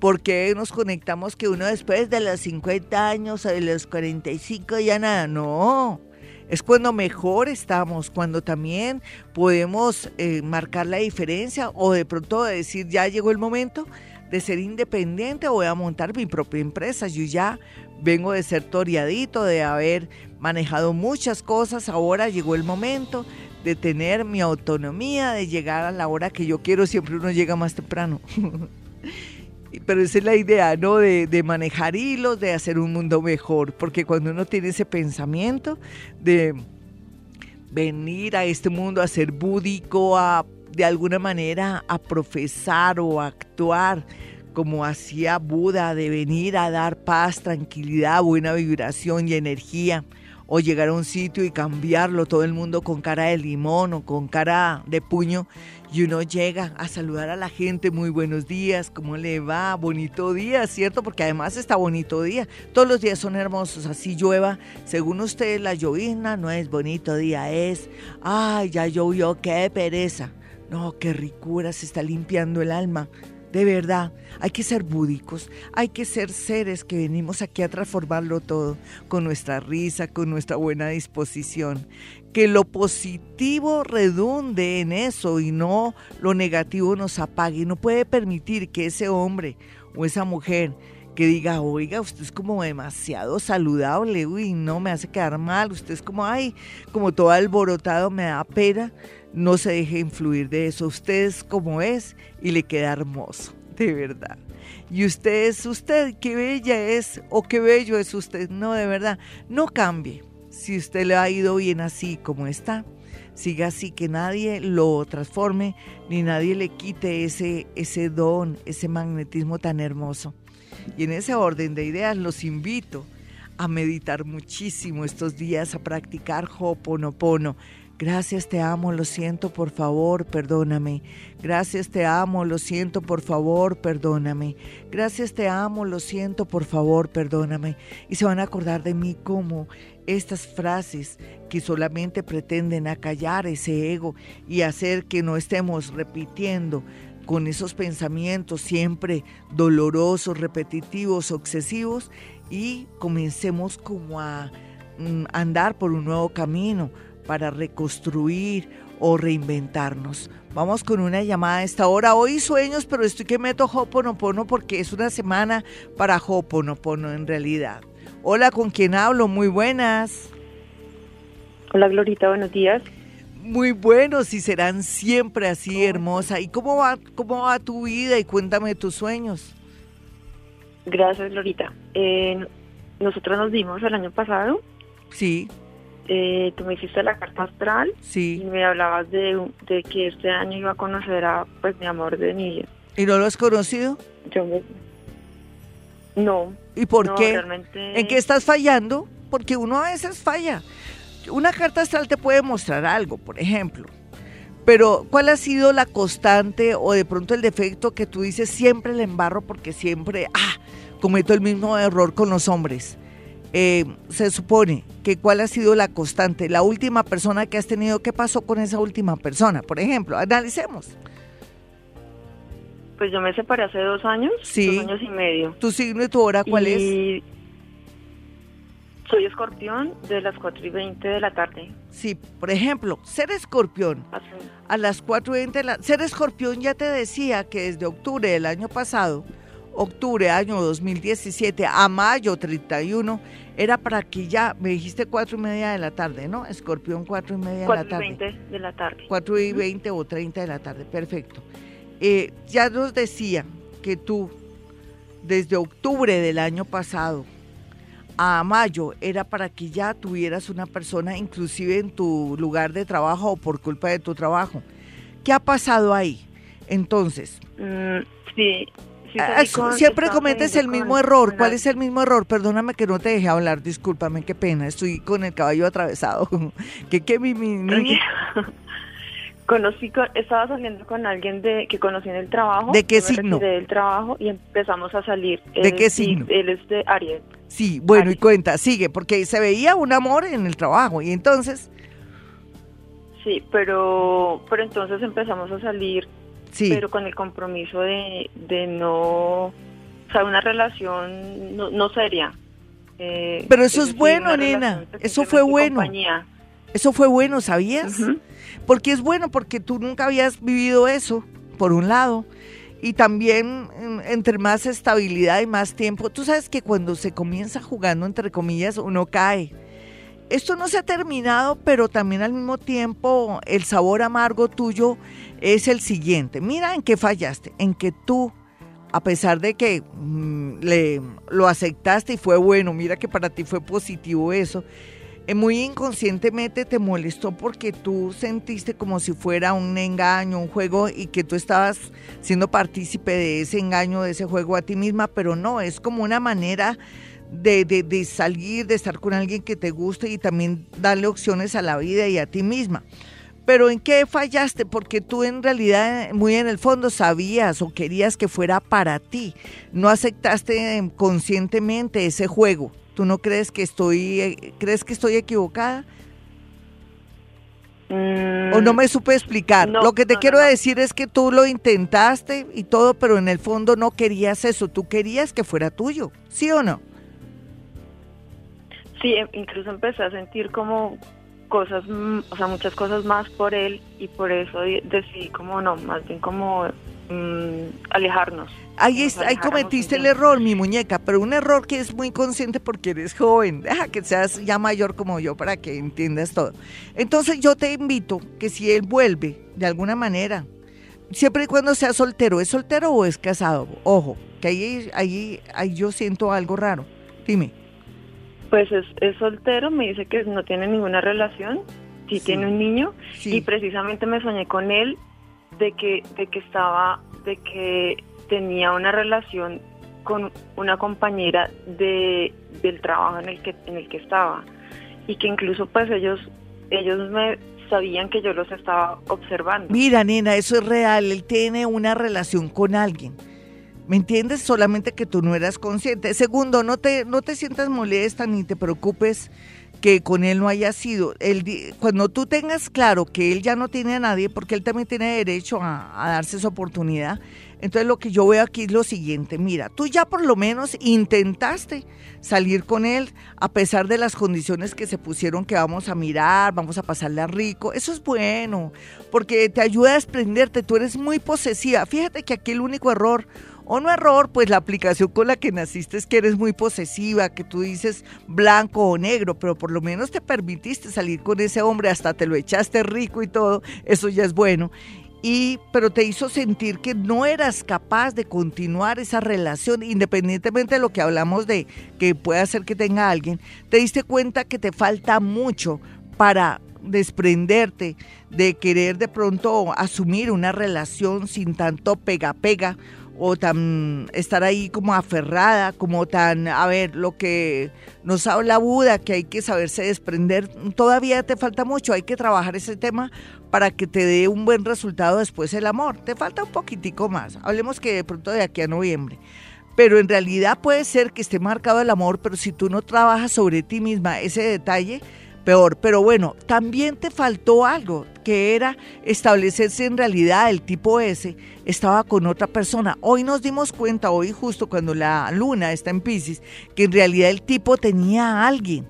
¿Por qué nos conectamos que uno después de los 50 años o de los 45 ya nada? No, es cuando mejor estamos, cuando también podemos eh, marcar la diferencia o de pronto decir ya llegó el momento de ser independiente, voy a montar mi propia empresa. Yo ya vengo de ser toreadito, de haber manejado muchas cosas, ahora llegó el momento de tener mi autonomía, de llegar a la hora que yo quiero, siempre uno llega más temprano. Pero esa es la idea, ¿no? De, de, manejar hilos, de hacer un mundo mejor, porque cuando uno tiene ese pensamiento de venir a este mundo a ser búdico, a de alguna manera a profesar o actuar como hacía Buda, de venir a dar paz, tranquilidad, buena vibración y energía, o llegar a un sitio y cambiarlo, todo el mundo con cara de limón o con cara de puño, y uno llega a saludar a la gente, muy buenos días, ¿cómo le va? Bonito día, ¿cierto? Porque además está bonito día, todos los días son hermosos, así llueva, según usted la llovizna no es bonito día, es, ay, ya llovió, qué pereza. No, qué ricura, se está limpiando el alma. De verdad, hay que ser búdicos, hay que ser seres que venimos aquí a transformarlo todo, con nuestra risa, con nuestra buena disposición. Que lo positivo redunde en eso y no lo negativo nos apague. No puede permitir que ese hombre o esa mujer que diga, oiga, usted es como demasiado saludable, uy, no me hace quedar mal, usted es como, ay, como todo alborotado, me da pena no se deje influir de eso. Usted es como es y le queda hermoso, de verdad. Y usted es usted, qué bella es o qué bello es usted. No, de verdad, no cambie. Si usted le ha ido bien así como está, siga así, que nadie lo transforme ni nadie le quite ese, ese don, ese magnetismo tan hermoso. Y en ese orden de ideas los invito a meditar muchísimo estos días, a practicar Hoponopono. Gracias, te amo, lo siento, por favor, perdóname. Gracias, te amo, lo siento, por favor, perdóname. Gracias, te amo, lo siento, por favor, perdóname. Y se van a acordar de mí como estas frases que solamente pretenden acallar ese ego y hacer que no estemos repitiendo con esos pensamientos siempre dolorosos, repetitivos, obsesivos y comencemos como a mm, andar por un nuevo camino para reconstruir o reinventarnos. Vamos con una llamada a esta hora. Hoy sueños, pero estoy que meto Hoponopono porque es una semana para Hoponopono en realidad. Hola, ¿con quién hablo? Muy buenas. Hola, Glorita, buenos días. Muy buenos y serán siempre así, hermosa. ¿Y cómo va, cómo va tu vida? Y cuéntame tus sueños. Gracias, Glorita. Eh, nosotros nos vimos el año pasado. Sí eh, tú me hiciste la carta astral sí. y me hablabas de, de, que este año iba a conocer a pues mi amor de niño. ¿Y no lo has conocido? Yo me... No. ¿Y por no, qué? Realmente... ¿En qué estás fallando? Porque uno a veces falla. Una carta astral te puede mostrar algo, por ejemplo. Pero, ¿cuál ha sido la constante o de pronto el defecto que tú dices siempre le embarro porque siempre, ah, cometo el mismo error con los hombres? Eh, se supone que cuál ha sido la constante, la última persona que has tenido, ¿qué pasó con esa última persona? Por ejemplo, analicemos. Pues yo me separé hace dos años, sí. dos años y medio. ¿Tu signo y tu hora cuál y es? Soy escorpión de las 4 y 20 de la tarde. Sí, por ejemplo, ser escorpión Así. a las 4 y 20 de la... Ser escorpión ya te decía que desde octubre del año pasado octubre año 2017 a mayo 31 era para que ya, me dijiste cuatro y media de la tarde, ¿no? Escorpión cuatro y media de la tarde. 4 y 20 de la tarde. 4 y 20 o 30 de la tarde, perfecto. Eh, ya nos decía que tú, desde octubre del año pasado a mayo, era para que ya tuvieras una persona, inclusive en tu lugar de trabajo o por culpa de tu trabajo. ¿Qué ha pasado ahí? Entonces. Mm, sí, sí Ah, salí su- con- siempre cometes el mismo error. ¿Cuál es el mismo error? Perdóname que no te dejé hablar, discúlpame, qué pena, estoy con el caballo atravesado. ¿Qué, qué, mi, mi? Conocí con- estaba saliendo con alguien de que conocí en el trabajo. ¿De qué signo? del trabajo y empezamos a salir. ¿De Él qué signo? Él es de Aries. Sí, bueno, y cuenta, sigue, porque se veía un amor en el trabajo y entonces, Sí, pero, pero entonces empezamos a salir, sí, pero con el compromiso de, de no, o sea, una relación no, no seria. Eh, Pero eso es decir, bueno, nena, eso fue bueno. compañía. eso fue bueno, ¿sabías? Ujú. Porque es bueno, porque tú nunca habías vivido eso, por un lado. Y también, mm, entre más estabilidad y más tiempo, tú sabes que cuando se comienza jugando, entre comillas, uno cae. Esto no se ha terminado, pero también al mismo tiempo el sabor amargo tuyo es el siguiente. Mira en qué fallaste, en que tú, a pesar de que mm, le, lo aceptaste y fue bueno, mira que para ti fue positivo eso, eh, muy inconscientemente te molestó porque tú sentiste como si fuera un engaño, un juego y que tú estabas siendo partícipe de ese engaño, de ese juego a ti misma, pero no, es como una manera de, de, de salir, de estar con alguien que te guste y también darle opciones a la vida y a ti misma. Pero ¿en qué fallaste? Porque tú en realidad muy en el fondo sabías o querías que fuera para ti. No aceptaste eh, conscientemente ese juego. ¿Tú no crees que estoy eh, crees que estoy equivocada? Mm, ¿O no me supe explicar? no, Lo que te no, quiero no. decir es que tú lo intentaste y todo, pero en el fondo no querías eso. Tú querías que fuera tuyo. ¿Sí o no? Sí, em- incluso empecé a sentir como cosas, mm, o sea, muchas cosas más por él y por eso decidí como no, más bien como mm, alejarnos. Ahí, es- ahí cometiste el error, mi muñeca, pero un error que es muy consciente porque eres joven. Deja que seas ya mayor como yo para que entiendas todo. Entonces yo te invito que si él vuelve de alguna manera, siempre y cuando sea soltero, ¿es soltero o es casado? Ojo, que ahí, ahí, ahí yo siento algo raro. Dime. Pues es, es soltero, me dice que no tiene ninguna relación, sí, Sí. tiene un niño Sí. y precisamente me soñé con él de que de que estaba de que tenía una relación con una compañera de del trabajo en el que en el que estaba y que incluso pues ellos ellos me sabían que yo los estaba observando. Mira, nena, eso es real. Él tiene una relación con alguien. ¿Me entiendes? Solamente que tú no eras consciente. Segundo, no te, no te sientas molesta ni te preocupes que con él no haya sido. Cuando tú tengas claro que él ya no tiene a nadie, porque él también tiene derecho a, a darse esa oportunidad, entonces lo que yo veo aquí es lo siguiente. Mira, tú ya por lo menos intentaste salir con él a pesar de las condiciones que se pusieron que vamos a mirar, vamos a pasarla rico. Eso es bueno, porque te ayuda a desprenderte. Tú eres muy posesiva. Fíjate que aquí el único error o no error, pues la aplicación con la que naciste es que eres muy posesiva, que tú dices blanco o negro, pero por lo menos te permitiste salir con ese hombre, hasta te lo echaste rico y todo, eso ya es bueno. Y, pero te hizo sentir que no eras capaz de continuar esa relación, independientemente de lo que hablamos de que pueda ser que tenga alguien, te diste cuenta que te falta mucho para desprenderte de querer de pronto asumir una relación sin tanto pega-pega o tan estar ahí como aferrada, como tan, a ver, lo que nos habla Buda, que hay que saberse desprender, todavía te falta mucho, hay que trabajar ese tema para que te dé un buen resultado después el amor, te falta un poquitico más, hablemos que de pronto de aquí a noviembre. Pero en realidad puede ser que esté marcado el amor, pero si tú no trabajas sobre ti misma ese detalle, peor. Pero bueno, también te faltó algo, que era establecerse en realidad el tipo ese estaba con otra persona. Hoy nos dimos cuenta, hoy justo cuando la luna está en Pisces, que en realidad el tipo tenía a alguien.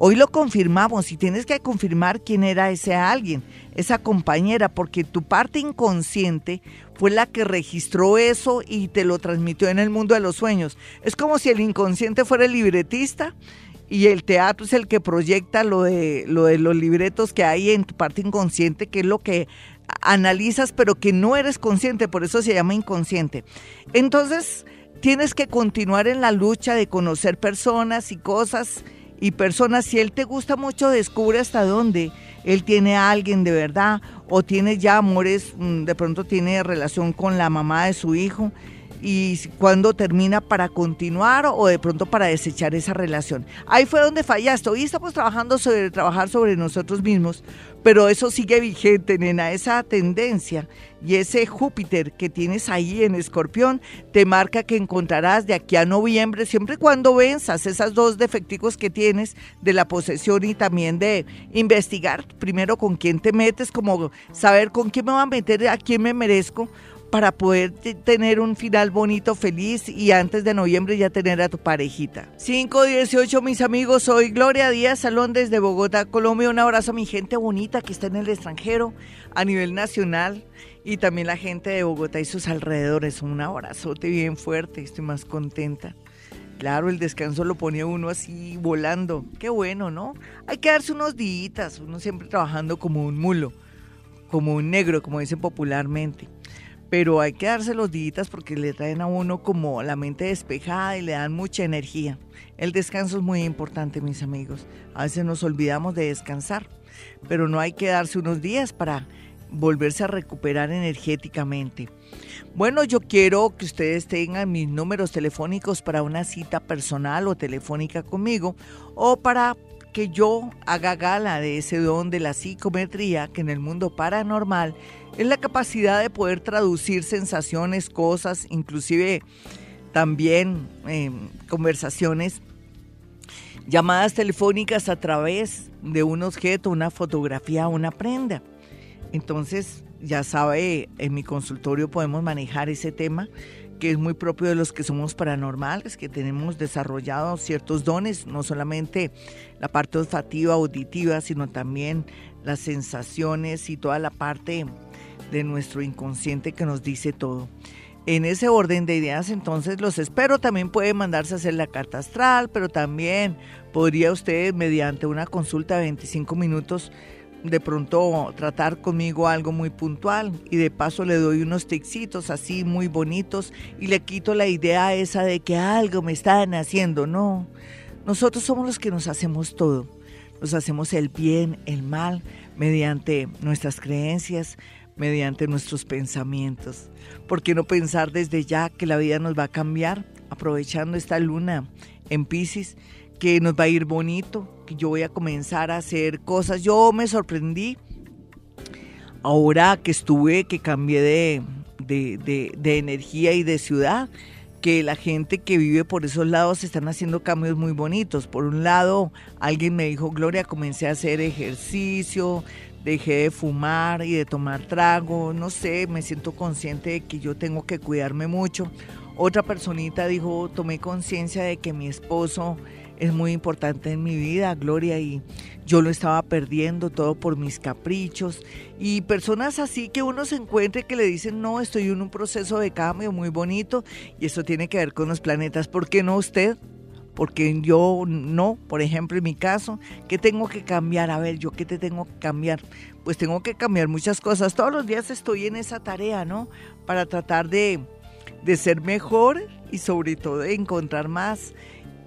Hoy lo confirmamos y tienes que confirmar quién era ese alguien, esa compañera, porque tu parte inconsciente fue la que registró eso y te lo transmitió en el mundo de los sueños. Es como si el inconsciente fuera el libretista y el teatro es el que proyecta lo de, lo de los libretos que hay en tu parte inconsciente, que es lo que analizas, pero que no eres consciente, por eso se llama inconsciente. Entonces, tienes que continuar en la lucha de conocer personas y cosas y personas. Si él te gusta mucho, descubre hasta dónde él tiene a alguien de verdad o tiene ya amores, mm, de pronto tiene relación con la mamá de su hijo y cuándo termina para continuar o de pronto para desechar esa relación. Ahí fue donde fallaste. Hoy estamos trabajando sobre trabajar sobre nosotros mismos, pero eso sigue vigente, nena, esa tendencia y ese Júpiter que tienes ahí en Escorpión te marca que encontrarás de aquí a noviembre, siempre cuando venzas esas dos defecticos que tienes de la posesión y también de investigar primero con quién te metes, como saber con quién me va a meter, a quién me merezco, para poder tener un final bonito, feliz y antes de noviembre ya tener a tu parejita. 518, mis amigos, soy Gloria Díaz Salón desde Bogotá, Colombia. Un abrazo a mi gente bonita que está en el extranjero, a nivel nacional y también la gente de Bogotá y sus alrededores. Un abrazote bien fuerte, estoy más contenta. Claro, el descanso lo pone uno así volando. Qué bueno, ¿no? Hay que darse unos días, uno siempre trabajando como un mulo, como un negro, como dicen popularmente pero hay que darse los días porque le traen a uno como la mente despejada y le dan mucha energía. El descanso es muy importante, mis amigos. A veces nos olvidamos de descansar, pero no hay que darse unos días para volverse a recuperar energéticamente. Bueno, yo quiero que ustedes tengan mis números telefónicos para una cita personal o telefónica conmigo o para que yo haga gala de ese don de la psicometría que en el mundo paranormal es la capacidad de poder traducir sensaciones, cosas, inclusive también em, conversaciones, llamadas telefónicas a través de un objeto, una fotografía, una prenda. Entonces, ya sabe, en mi consultorio podemos manejar ese tema que es muy propio de los que somos paranormales, que tenemos desarrollados ciertos dones, no solamente la parte olfativa, auditiva, sino también las sensaciones y toda la parte de nuestro inconsciente que nos dice todo. En ese orden de ideas, entonces los espero. También puede mandarse a hacer la carta astral, pero también podría usted, mediante una consulta de 25 minutos, de pronto tratar conmigo algo muy puntual y de paso le doy unos texitos así muy bonitos y le quito la idea esa de que algo me están haciendo. No, nosotros somos los que nos hacemos todo. Nos hacemos el bien, el mal, mediante nuestras creencias, mediante nuestros pensamientos. ¿Por qué no pensar desde ya que la vida nos va a cambiar, aprovechando esta luna en Pisces, que nos va a ir bonito, que yo voy a comenzar a hacer cosas? Yo me sorprendí ahora que estuve, que cambié de, de, de energía y de ciudad que la gente que vive por esos lados están haciendo cambios muy bonitos. Por un lado, alguien me dijo, Gloria, comencé a hacer ejercicio, dejé de fumar y de tomar trago, no sé, me siento consciente de que yo tengo que cuidarme mucho. Otra personita dijo, tomé conciencia de que mi esposo es muy importante en mi vida, Gloria, y yo lo estaba perdiendo todo por mis caprichos. Y personas así que uno se encuentre que le dicen, no, estoy en un proceso de cambio muy bonito y eso tiene que ver con los planetas. ¿Por qué no usted? Porque yo no, por ejemplo, en mi caso, ¿qué tengo que cambiar? A ver, yo qué te tengo que cambiar? Pues tengo que cambiar muchas cosas. Todos los días estoy en esa tarea, ¿no? Para tratar de, de ser mejor y sobre todo de encontrar más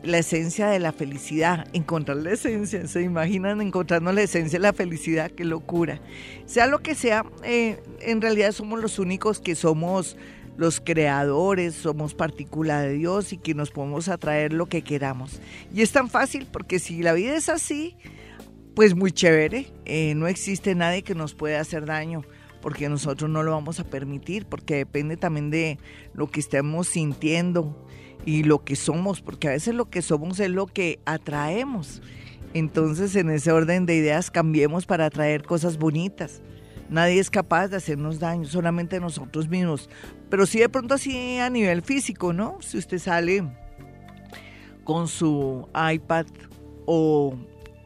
la esencia de la felicidad, encontrar la esencia, se imaginan encontrando la esencia de la felicidad, qué locura. Sea lo que sea, eh, en realidad somos los únicos que somos los creadores, somos partícula de Dios y que nos podemos atraer lo que queramos. Y es tan fácil porque si la vida es así, pues muy chévere, eh, no existe nadie que nos pueda hacer daño porque nosotros no lo vamos a permitir, porque depende también de lo que estemos sintiendo y lo que somos, porque a veces lo que somos es lo que atraemos. Entonces en ese orden de ideas cambiemos para atraer cosas bonitas. Nadie es capaz de hacernos daño, solamente nosotros mismos. Pero sí de pronto así a nivel físico, ¿no? Si usted sale con su iPad o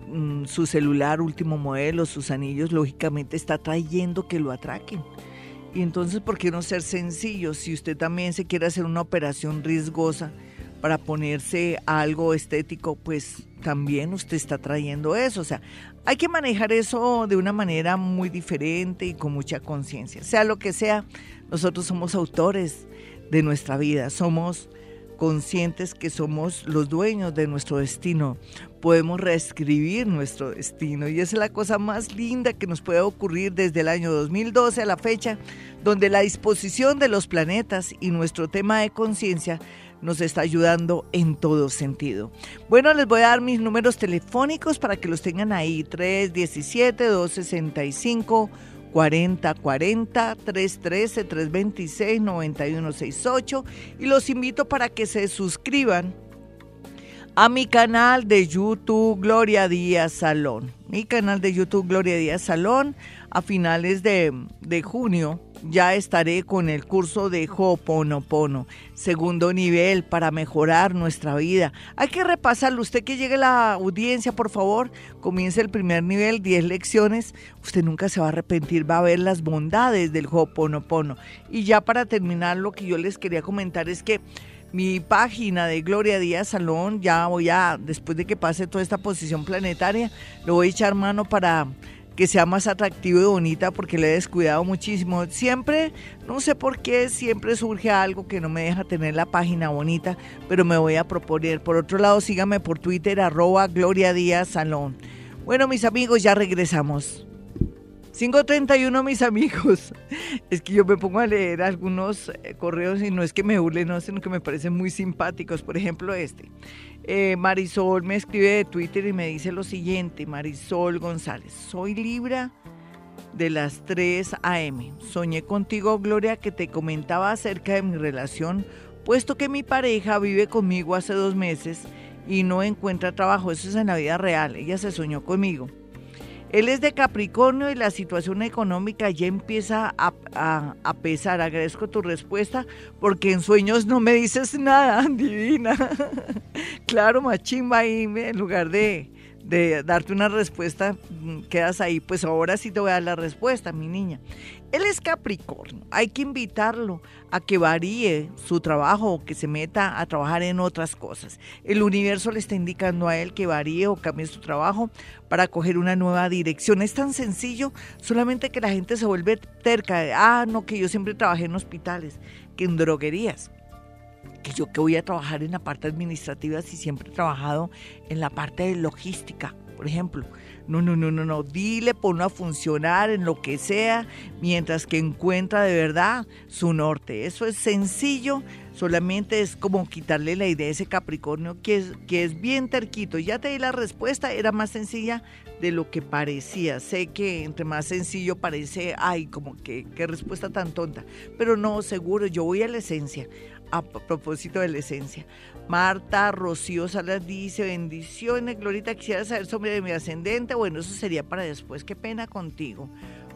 mm, su celular último modelo, sus anillos, lógicamente está trayendo que lo atraquen. Y entonces, ¿por qué no ser sencillo? Si usted también se quiere hacer una operación riesgosa para ponerse algo estético, pues también usted está trayendo eso. O sea, hay que manejar eso de una manera muy diferente y con mucha conciencia. Sea lo que sea, nosotros somos autores de nuestra vida, somos conscientes que somos los dueños de nuestro destino. Podemos reescribir nuestro destino y esa es la cosa más linda que nos puede ocurrir desde el año 2012 a la fecha, donde la disposición de los planetas y nuestro tema de conciencia nos está ayudando en todo sentido. Bueno, les voy a dar mis números telefónicos para que los tengan ahí, 317-265. 4040 313 326 9168 y los invito para que se suscriban a mi canal de YouTube Gloria Díaz Salón. Mi canal de YouTube Gloria Díaz Salón a finales de, de junio ya estaré con el curso de Ho'oponopono, segundo nivel para mejorar nuestra vida. Hay que repasarlo. Usted que llegue a la audiencia, por favor, comience el primer nivel, 10 lecciones. Usted nunca se va a arrepentir, va a ver las bondades del Ho'oponopono. Y ya para terminar, lo que yo les quería comentar es que mi página de Gloria Díaz Salón, ya voy a, después de que pase toda esta posición planetaria, lo voy a echar mano para que sea más atractivo y bonita porque le he descuidado muchísimo. Siempre, no sé por qué, siempre surge algo que no me deja tener la página bonita, pero me voy a proponer. Por otro lado, síganme por Twitter, arroba Gloria Díaz Salón. Bueno, mis amigos, ya regresamos. 531, mis amigos. Es que yo me pongo a leer algunos eh, correos y no es que me burlen, no, sino que me parecen muy simpáticos. Por ejemplo, este. Eh, Marisol me escribe de Twitter y me dice lo siguiente, Marisol González, soy Libra de las 3 a.m. Soñé contigo, Gloria, que te comentaba acerca de mi relación, puesto que mi pareja vive conmigo hace dos meses y no encuentra trabajo. Eso es en la vida real. Ella se soñó conmigo. Él es de Capricornio y la situación económica ya empieza a, pesar. Agradezco tu respuesta porque en sueños no me dices nada, divina. claro, machimba ahí en lugar de, de darte una respuesta, mm, quedas ahí. Pues ahora sí te voy a dar la respuesta, mi niña. Él es Capricornio, hay que invitarlo a que varíe su trabajo o que se meta a trabajar en otras cosas. El universo le está indicando a él que varíe o cambie su trabajo para coger una nueva dirección. Es tan sencillo, solamente que la gente se vuelve terca. De, ah, no, que yo siempre trabajé en hospitales, que en droguerías que yo que voy a trabajar en la parte administrativa si siempre he trabajado en la parte de logística, por ejemplo. No, no, no, no, no. Dile, ponlo a funcionar en lo que sea, mientras que encuentra de verdad su norte. Eso es sencillo, solamente es como quitarle la idea a ese Capricornio que es, que es bien terquito. Ya te di la respuesta, era más sencilla de lo que parecía. Sé que entre más sencillo parece, ay, como que qué respuesta tan tonta. Pero no, seguro, yo voy a la esencia a propósito de la esencia. Marta Rocío Salas dice, bendiciones, Glorita, quisiera saber sobre mi ascendente. Bueno, eso sería para después, qué pena contigo.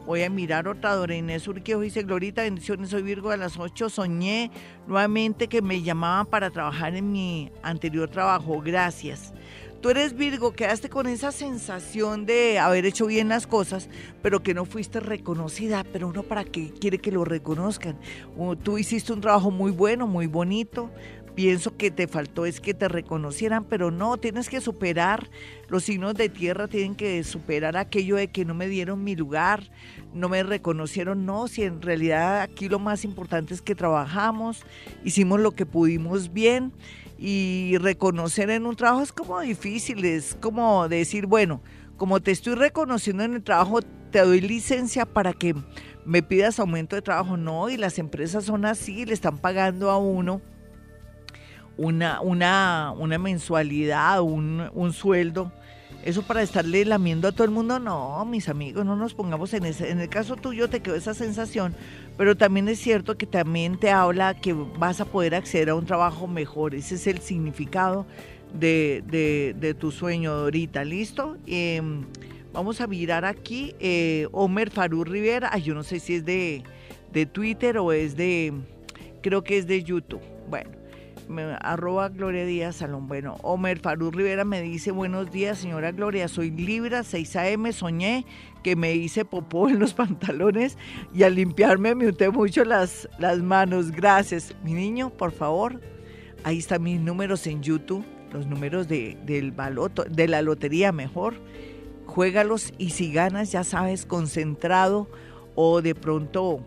Voy a mirar otra, Dora Inés Urquijo dice, Glorita, bendiciones, soy Virgo a las 8, soñé nuevamente que me llamaban para trabajar en mi anterior trabajo, gracias. Tú eres Virgo, quedaste con esa sensación de haber hecho bien las cosas, pero que no fuiste reconocida. Pero uno para qué quiere que lo reconozcan. Tú hiciste un trabajo muy bueno, muy bonito. Pienso que te faltó es que te reconocieran, pero no, tienes que superar. Los signos de tierra tienen que superar aquello de que no me dieron mi lugar, no me reconocieron. No, si en realidad aquí lo más importante es que trabajamos, hicimos lo que pudimos bien y reconocer en un trabajo es como difícil, es como decir, bueno, como te estoy reconociendo en el trabajo, te doy licencia para que me pidas aumento de trabajo. No, y las empresas son así, le están pagando a uno una, una, una mensualidad, un, un sueldo eso para estarle lamiendo a todo el mundo, no, mis amigos, no nos pongamos en ese. En el caso tuyo te quedó esa sensación, pero también es cierto que también te habla que vas a poder acceder a un trabajo mejor. Ese es el significado de, tu sueño, Dorita. ¿Listo? Em, vamos a mirar aquí. Eh, Homer Farú Rivera, yo no sé si es de, de Twitter o es de, creo que es de YouTube. Bueno arroba Gloria Díaz Salón. Bueno, Omer Farú Rivera me dice, buenos días, señora Gloria, soy Libra, 6 AM, soñé que me hice popó en los pantalones y al limpiarme me unté mucho las, las manos. Gracias. Mi niño, por favor, ahí están mis números en YouTube, los números de, del baloto, de la lotería mejor. Juégalos y si ganas, ya sabes, concentrado o de pronto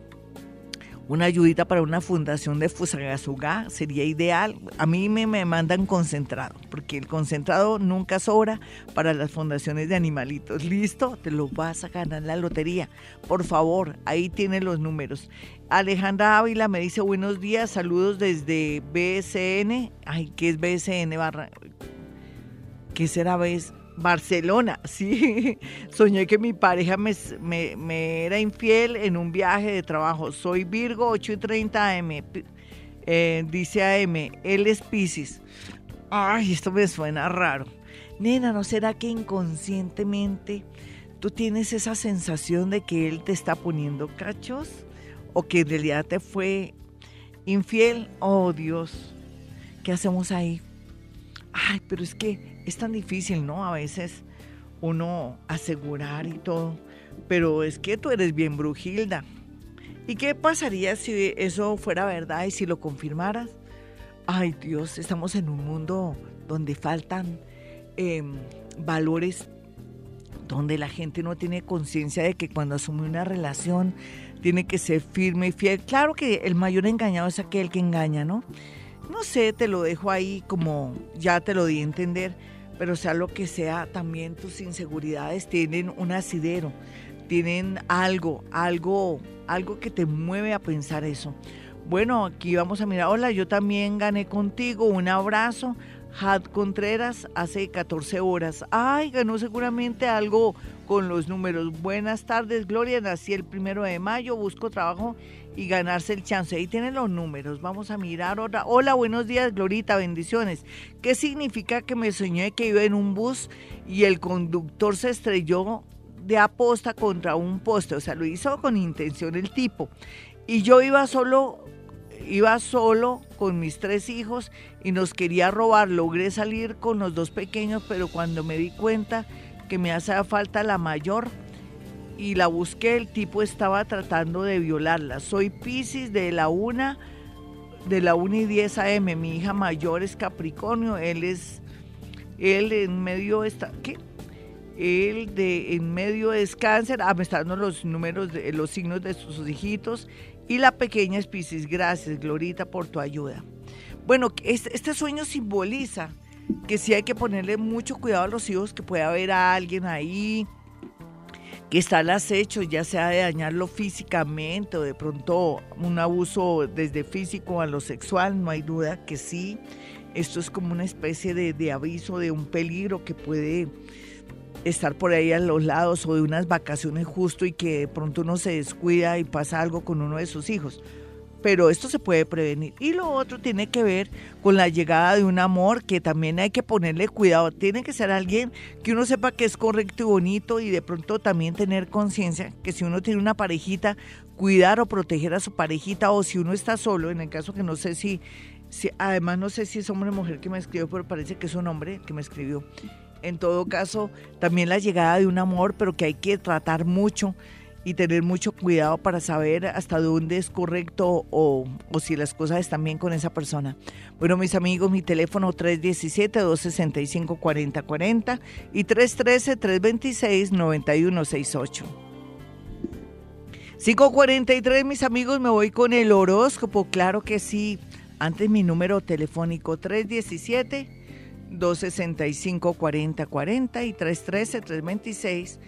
una ayudita para una fundación de Fusagasugá sería ideal. A mí me, me mandan concentrado, porque el concentrado nunca sobra para las fundaciones de animalitos. ¿Listo? Te lo vas a ganar la lotería. Por favor, ahí tienen los números. Alejandra Ávila me dice buenos días, saludos desde BSN. Ay, ¿qué es BSN? Barra? ¿Qué será BSN? Barcelona, sí. Soñé que mi pareja me, me, era infiel en un viaje de trabajo. Soy Virgo 8 y 30 AM. Eh, dice AM, él es Pisces. Ay, esto me suena raro. Nena, ¿no será que inconscientemente tú tienes esa sensación de que él te está poniendo cachos? ¿O que en realidad te fue infiel? Oh Dios, ¿qué hacemos ahí? Ay, pero es que es tan difícil, ¿no? A veces uno asegurar y todo, pero es que tú eres bien brujilda. ¿Y qué pasaría si eso fuera verdad y si lo confirmaras? Ay Dios, estamos en un mundo donde faltan em, valores, donde la gente no tiene conciencia de que cuando asume una relación tiene que ser firme y fiel. Claro que el mayor engañado es aquel que engaña, ¿no? No sé, te lo dejo ahí como ya te lo di a entender pero sea lo que sea, también tus inseguridades tienen un asidero, tienen algo, algo, algo que te mueve a pensar eso. Bueno, aquí vamos a mirar, hola, yo también gané contigo, un abrazo. Had Contreras hace 14 horas. Ay, ganó seguramente algo con los números. Buenas tardes, Gloria. Nací el primero de mayo, busco trabajo y ganarse el chance. Ahí tienen los números. Vamos a mirar ahora. Hola, buenos días, Glorita, bendiciones. ¿Qué significa que me soñé que iba en un bus y el conductor se estrelló de aposta contra un poste? O sea, lo hizo con intención el tipo. Y yo iba solo, iba solo con mis tres hijos y nos quería robar. Logré salir con los dos pequeños, pero cuando me di cuenta que me hacía falta la mayor, y la busqué, el tipo estaba tratando de violarla. Soy Pisces de la una, de la 1 y 10 AM. Mi hija mayor es Capricornio, él es, él en medio está, ¿qué? Él de en medio es cáncer, ah, me están dando los números, de, los signos de sus hijitos. Y la pequeña es Pisces, gracias Glorita por tu ayuda. Bueno, este, este sueño simboliza que sí hay que ponerle mucho cuidado a los hijos, que puede haber a alguien ahí, que está al acecho, ya sea de dañarlo físicamente o de pronto un abuso desde físico a lo sexual, no hay duda que sí. Esto es como una especie de, de aviso de un peligro que puede estar por ahí a los lados o de unas vacaciones justo y que de pronto uno se descuida y pasa algo con uno de sus hijos pero esto se puede prevenir. Y lo otro tiene que ver con la llegada de un amor que también hay que ponerle cuidado. Tiene que ser alguien que uno sepa que es correcto y bonito y de pronto también tener conciencia que si uno tiene una parejita, cuidar o proteger a su parejita o si uno está solo, en el caso que no sé si, si además no sé si es hombre o mujer que me escribió, pero parece que es un hombre que me escribió. En todo caso, también la llegada de un amor, pero que hay que tratar mucho y tener mucho cuidado para saber hasta dónde es correcto o, si las cosas están bien con esa persona. Bueno, mis amigos, mi teléfono 317-265-4040 y 313-326-9168. 543, mis amigos, me voy con el horóscopo, claro que sí. Antes mi número telefónico 317 265 4040 y 313 326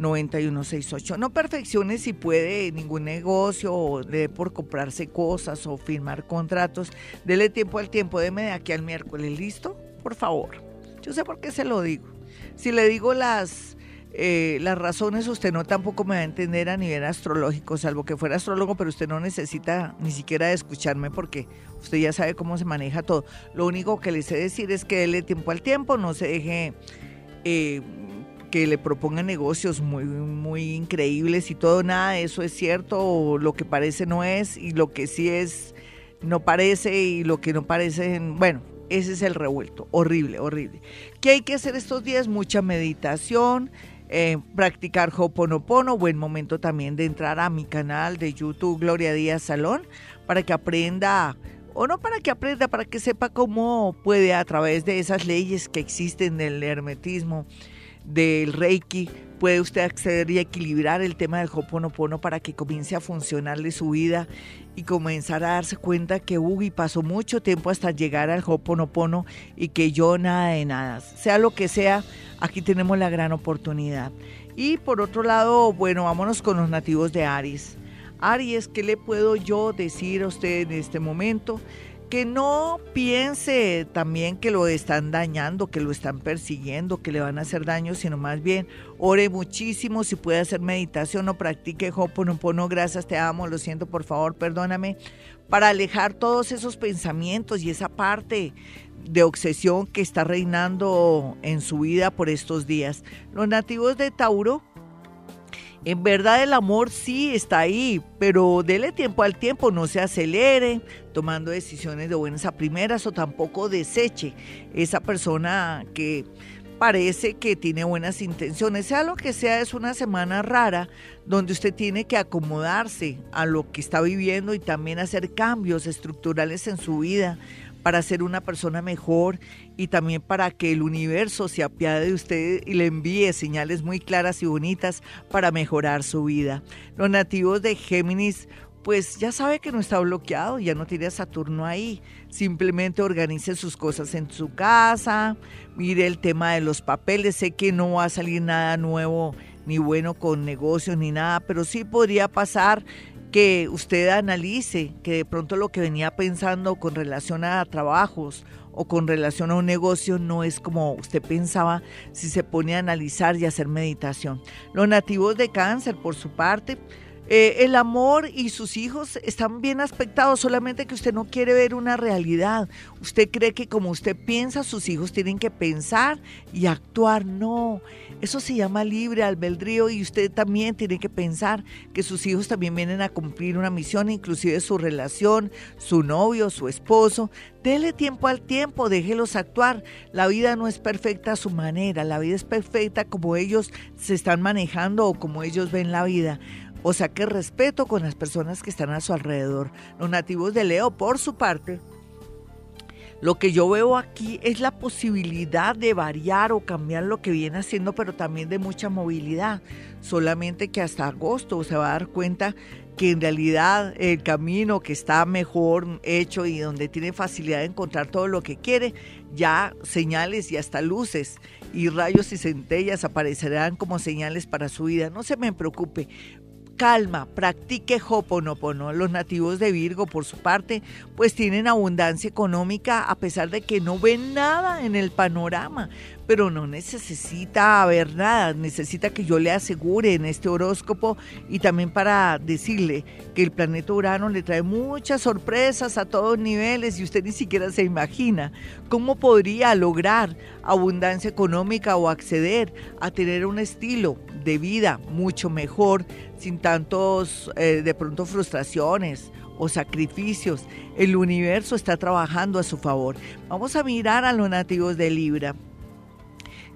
9168. No perfeccione si puede ningún negocio o de por comprarse cosas o firmar contratos. Dele tiempo al tiempo, deme de aquí al miércoles. ¿Listo? Por favor. Yo sé por qué se lo digo. Si le digo las, eh, las razones, usted no tampoco me va a entender a nivel astrológico, salvo que fuera astrólogo, pero usted no necesita ni siquiera escucharme porque usted ya sabe cómo se maneja todo. Lo único que le sé decir es que dele tiempo al tiempo, no se deje... Eh, que le propongan negocios muy, muy increíbles y todo, nada eso es cierto, o lo que parece no es, y lo que sí es no parece, y lo que no parece, bueno, ese es el revuelto, horrible, horrible. ¿Qué hay que hacer estos días? Mucha meditación, eh, practicar Hoponopono, buen momento también de entrar a mi canal de YouTube Gloria Díaz Salón, para que aprenda o no para que aprenda, para que sepa cómo puede a través de esas leyes que existen del hermetismo, del Reiki, puede usted acceder y equilibrar el tema del Hoponopono para que comience a funcionarle su vida y comenzar a darse cuenta que uy, pasó mucho tiempo hasta llegar al Hoponopono y que yo nada de nada. Sea lo que sea, aquí tenemos la gran oportunidad. Y por otro lado, bueno, vámonos con los nativos de Aries. Aries, ¿qué le puedo yo decir a usted en este momento? Que no piense también que lo están dañando, que lo están persiguiendo, que le van a hacer daño, sino más bien ore muchísimo, si puede hacer meditación o practique Hoponopono, gracias, te amo, lo siento, por favor, perdóname, para alejar todos esos pensamientos y esa parte de obsesión que está reinando en su vida por estos días. Los nativos de Tauro en verdad el amor sí está ahí, pero dele tiempo al tiempo, no se acelere tomando decisiones de buenas a primeras o tampoco deseche esa persona que parece que tiene buenas intenciones. Sea lo que sea, es una semana rara donde usted tiene que acomodarse a lo que está viviendo y también hacer cambios estructurales en su vida para ser una persona mejor y también para que el universo se apiade de usted y le envíe señales muy claras y bonitas para mejorar su vida. Los nativos de Géminis pues ya sabe que no está bloqueado, ya no tiene a Saturno ahí. Simplemente organice sus cosas en su casa, mire el tema de los papeles. Sé que no va a salir nada nuevo ni bueno con negocios ni nada, pero sí podría pasar que usted analice que de pronto lo que venía pensando con relación a trabajos o con relación a un negocio no es como usted pensaba si se pone a analizar y hacer meditación. Los nativos de cáncer, por su parte, eh, el amor y sus hijos están bien aspectados, solamente que usted no quiere ver una realidad. Usted cree que como usted piensa, sus hijos tienen que pensar y actuar. No, eso se llama libre albedrío y usted también tiene que pensar que sus hijos también vienen a cumplir una misión, inclusive su relación, su novio, su esposo. Dele tiempo al tiempo, déjelos actuar. La vida no es perfecta a su manera, la vida es perfecta como ellos se están manejando o como ellos ven la vida. O sea que respeto con las personas que están a su alrededor. Los nativos de Leo, por su parte, lo que yo veo aquí es la posibilidad de variar o cambiar lo que viene haciendo, pero también de mucha movilidad. Solamente que hasta agosto se va a dar cuenta que en realidad el camino que está mejor hecho y donde tiene facilidad de encontrar todo lo que quiere, ya señales y hasta luces y rayos y centellas aparecerán como señales para su vida. No se me preocupe, calma, practique Hoponopono. Los nativos de Virgo, por su parte, pues tienen abundancia económica a pesar de que no ven nada en el panorama pero no necesita ver nada, necesita que yo le asegure en este horóscopo y también para decirle que el planeta Urano le trae muchas sorpresas a todos niveles y usted ni siquiera se imagina cómo podría lograr abundancia económica o acceder a tener un estilo de vida mucho mejor sin tantos eh, de pronto frustraciones o sacrificios. El universo está trabajando a su favor. Vamos a mirar a los nativos de Libra.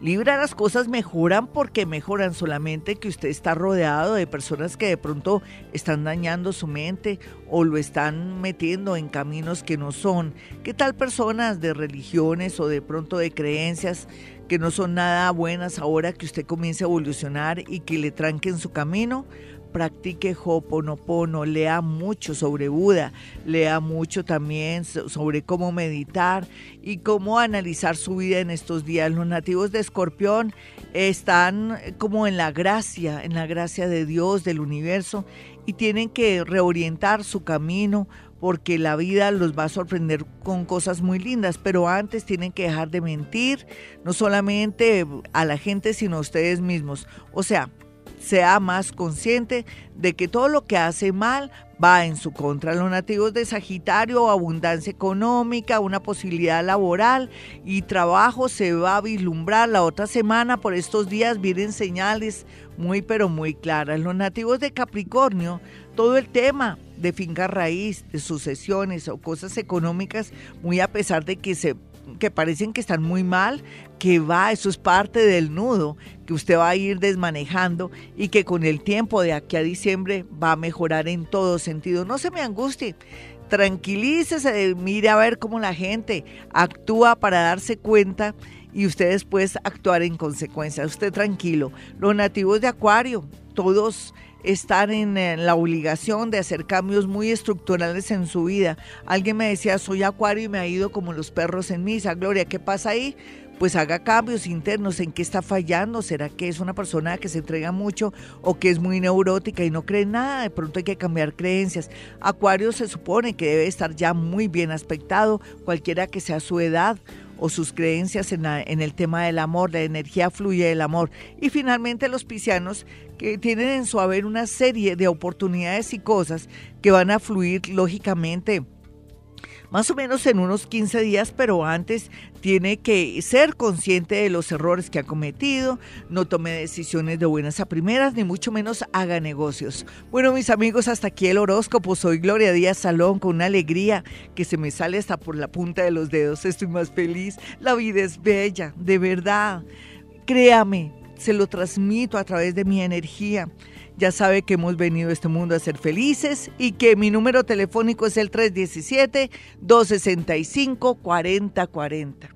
Libra las cosas mejoran porque mejoran solamente que usted está rodeado de personas que de pronto están dañando su mente o lo están metiendo en caminos que no son. ¿Qué tal personas de religiones o de pronto de creencias que no son nada buenas ahora que usted comience a evolucionar y que le tranquen su camino? practique Hoponopono, lea mucho sobre Buda, lea mucho también sobre cómo meditar y cómo analizar su vida en estos días. Los nativos de Escorpión están como en la gracia, en la gracia de Dios, del universo, y tienen que reorientar su camino porque la vida los va a sorprender con cosas muy lindas, pero antes tienen que dejar de mentir, no solamente a la gente, sino a ustedes mismos. O sea, sea más consciente de que todo lo que hace mal va en su contra. Los nativos de Sagitario, abundancia económica, una posibilidad laboral y trabajo se va a vislumbrar la otra semana. Por estos días vienen señales muy pero muy claras. Los nativos de Capricornio, todo el tema de finca raíz, de sucesiones o cosas económicas, muy a pesar de que se que parecen que están muy mal, que va, eso es parte del nudo que usted va a ir desmanejando y que con el tiempo de aquí a diciembre va a mejorar en todo sentido. No se me angustie, tranquilícese, mire a ver cómo la gente actúa para darse cuenta y usted después actuar en consecuencia. Usted tranquilo. Los nativos de Acuario, todos están en, la obligación de hacer cambios muy estructurales en su vida. Alguien me decía, soy acuario y me ha ido como los perros en misa. Gloria, ¿qué pasa ahí? pues haga cambios internos en qué está fallando. ¿Será que es una persona que se entrega mucho o que es muy neurótica y no cree nada? De pronto hay que cambiar creencias. Acuario se supone que debe estar ya muy bien aspectado, cualquiera que sea su edad o sus creencias en, el tema del amor, la energía fluye del amor. Y finalmente los piscianos que tienen en su haber una serie de oportunidades y cosas que van a fluir lógicamente más o menos en unos 15 días, pero antes tiene que ser consciente de los errores que ha cometido, no tome decisiones de buenas a primeras, ni mucho menos haga negocios. Bueno, mis amigos, hasta aquí el horóscopo. Soy Gloria Díaz Salón con una alegría que se me sale hasta por la punta de los dedos. Estoy más feliz. La vida es bella, de verdad. Créame, se lo transmito a través de mi energía ya sabe que hemos venido a este mundo a ser felices y que mi número telefónico es el 317-265-4040.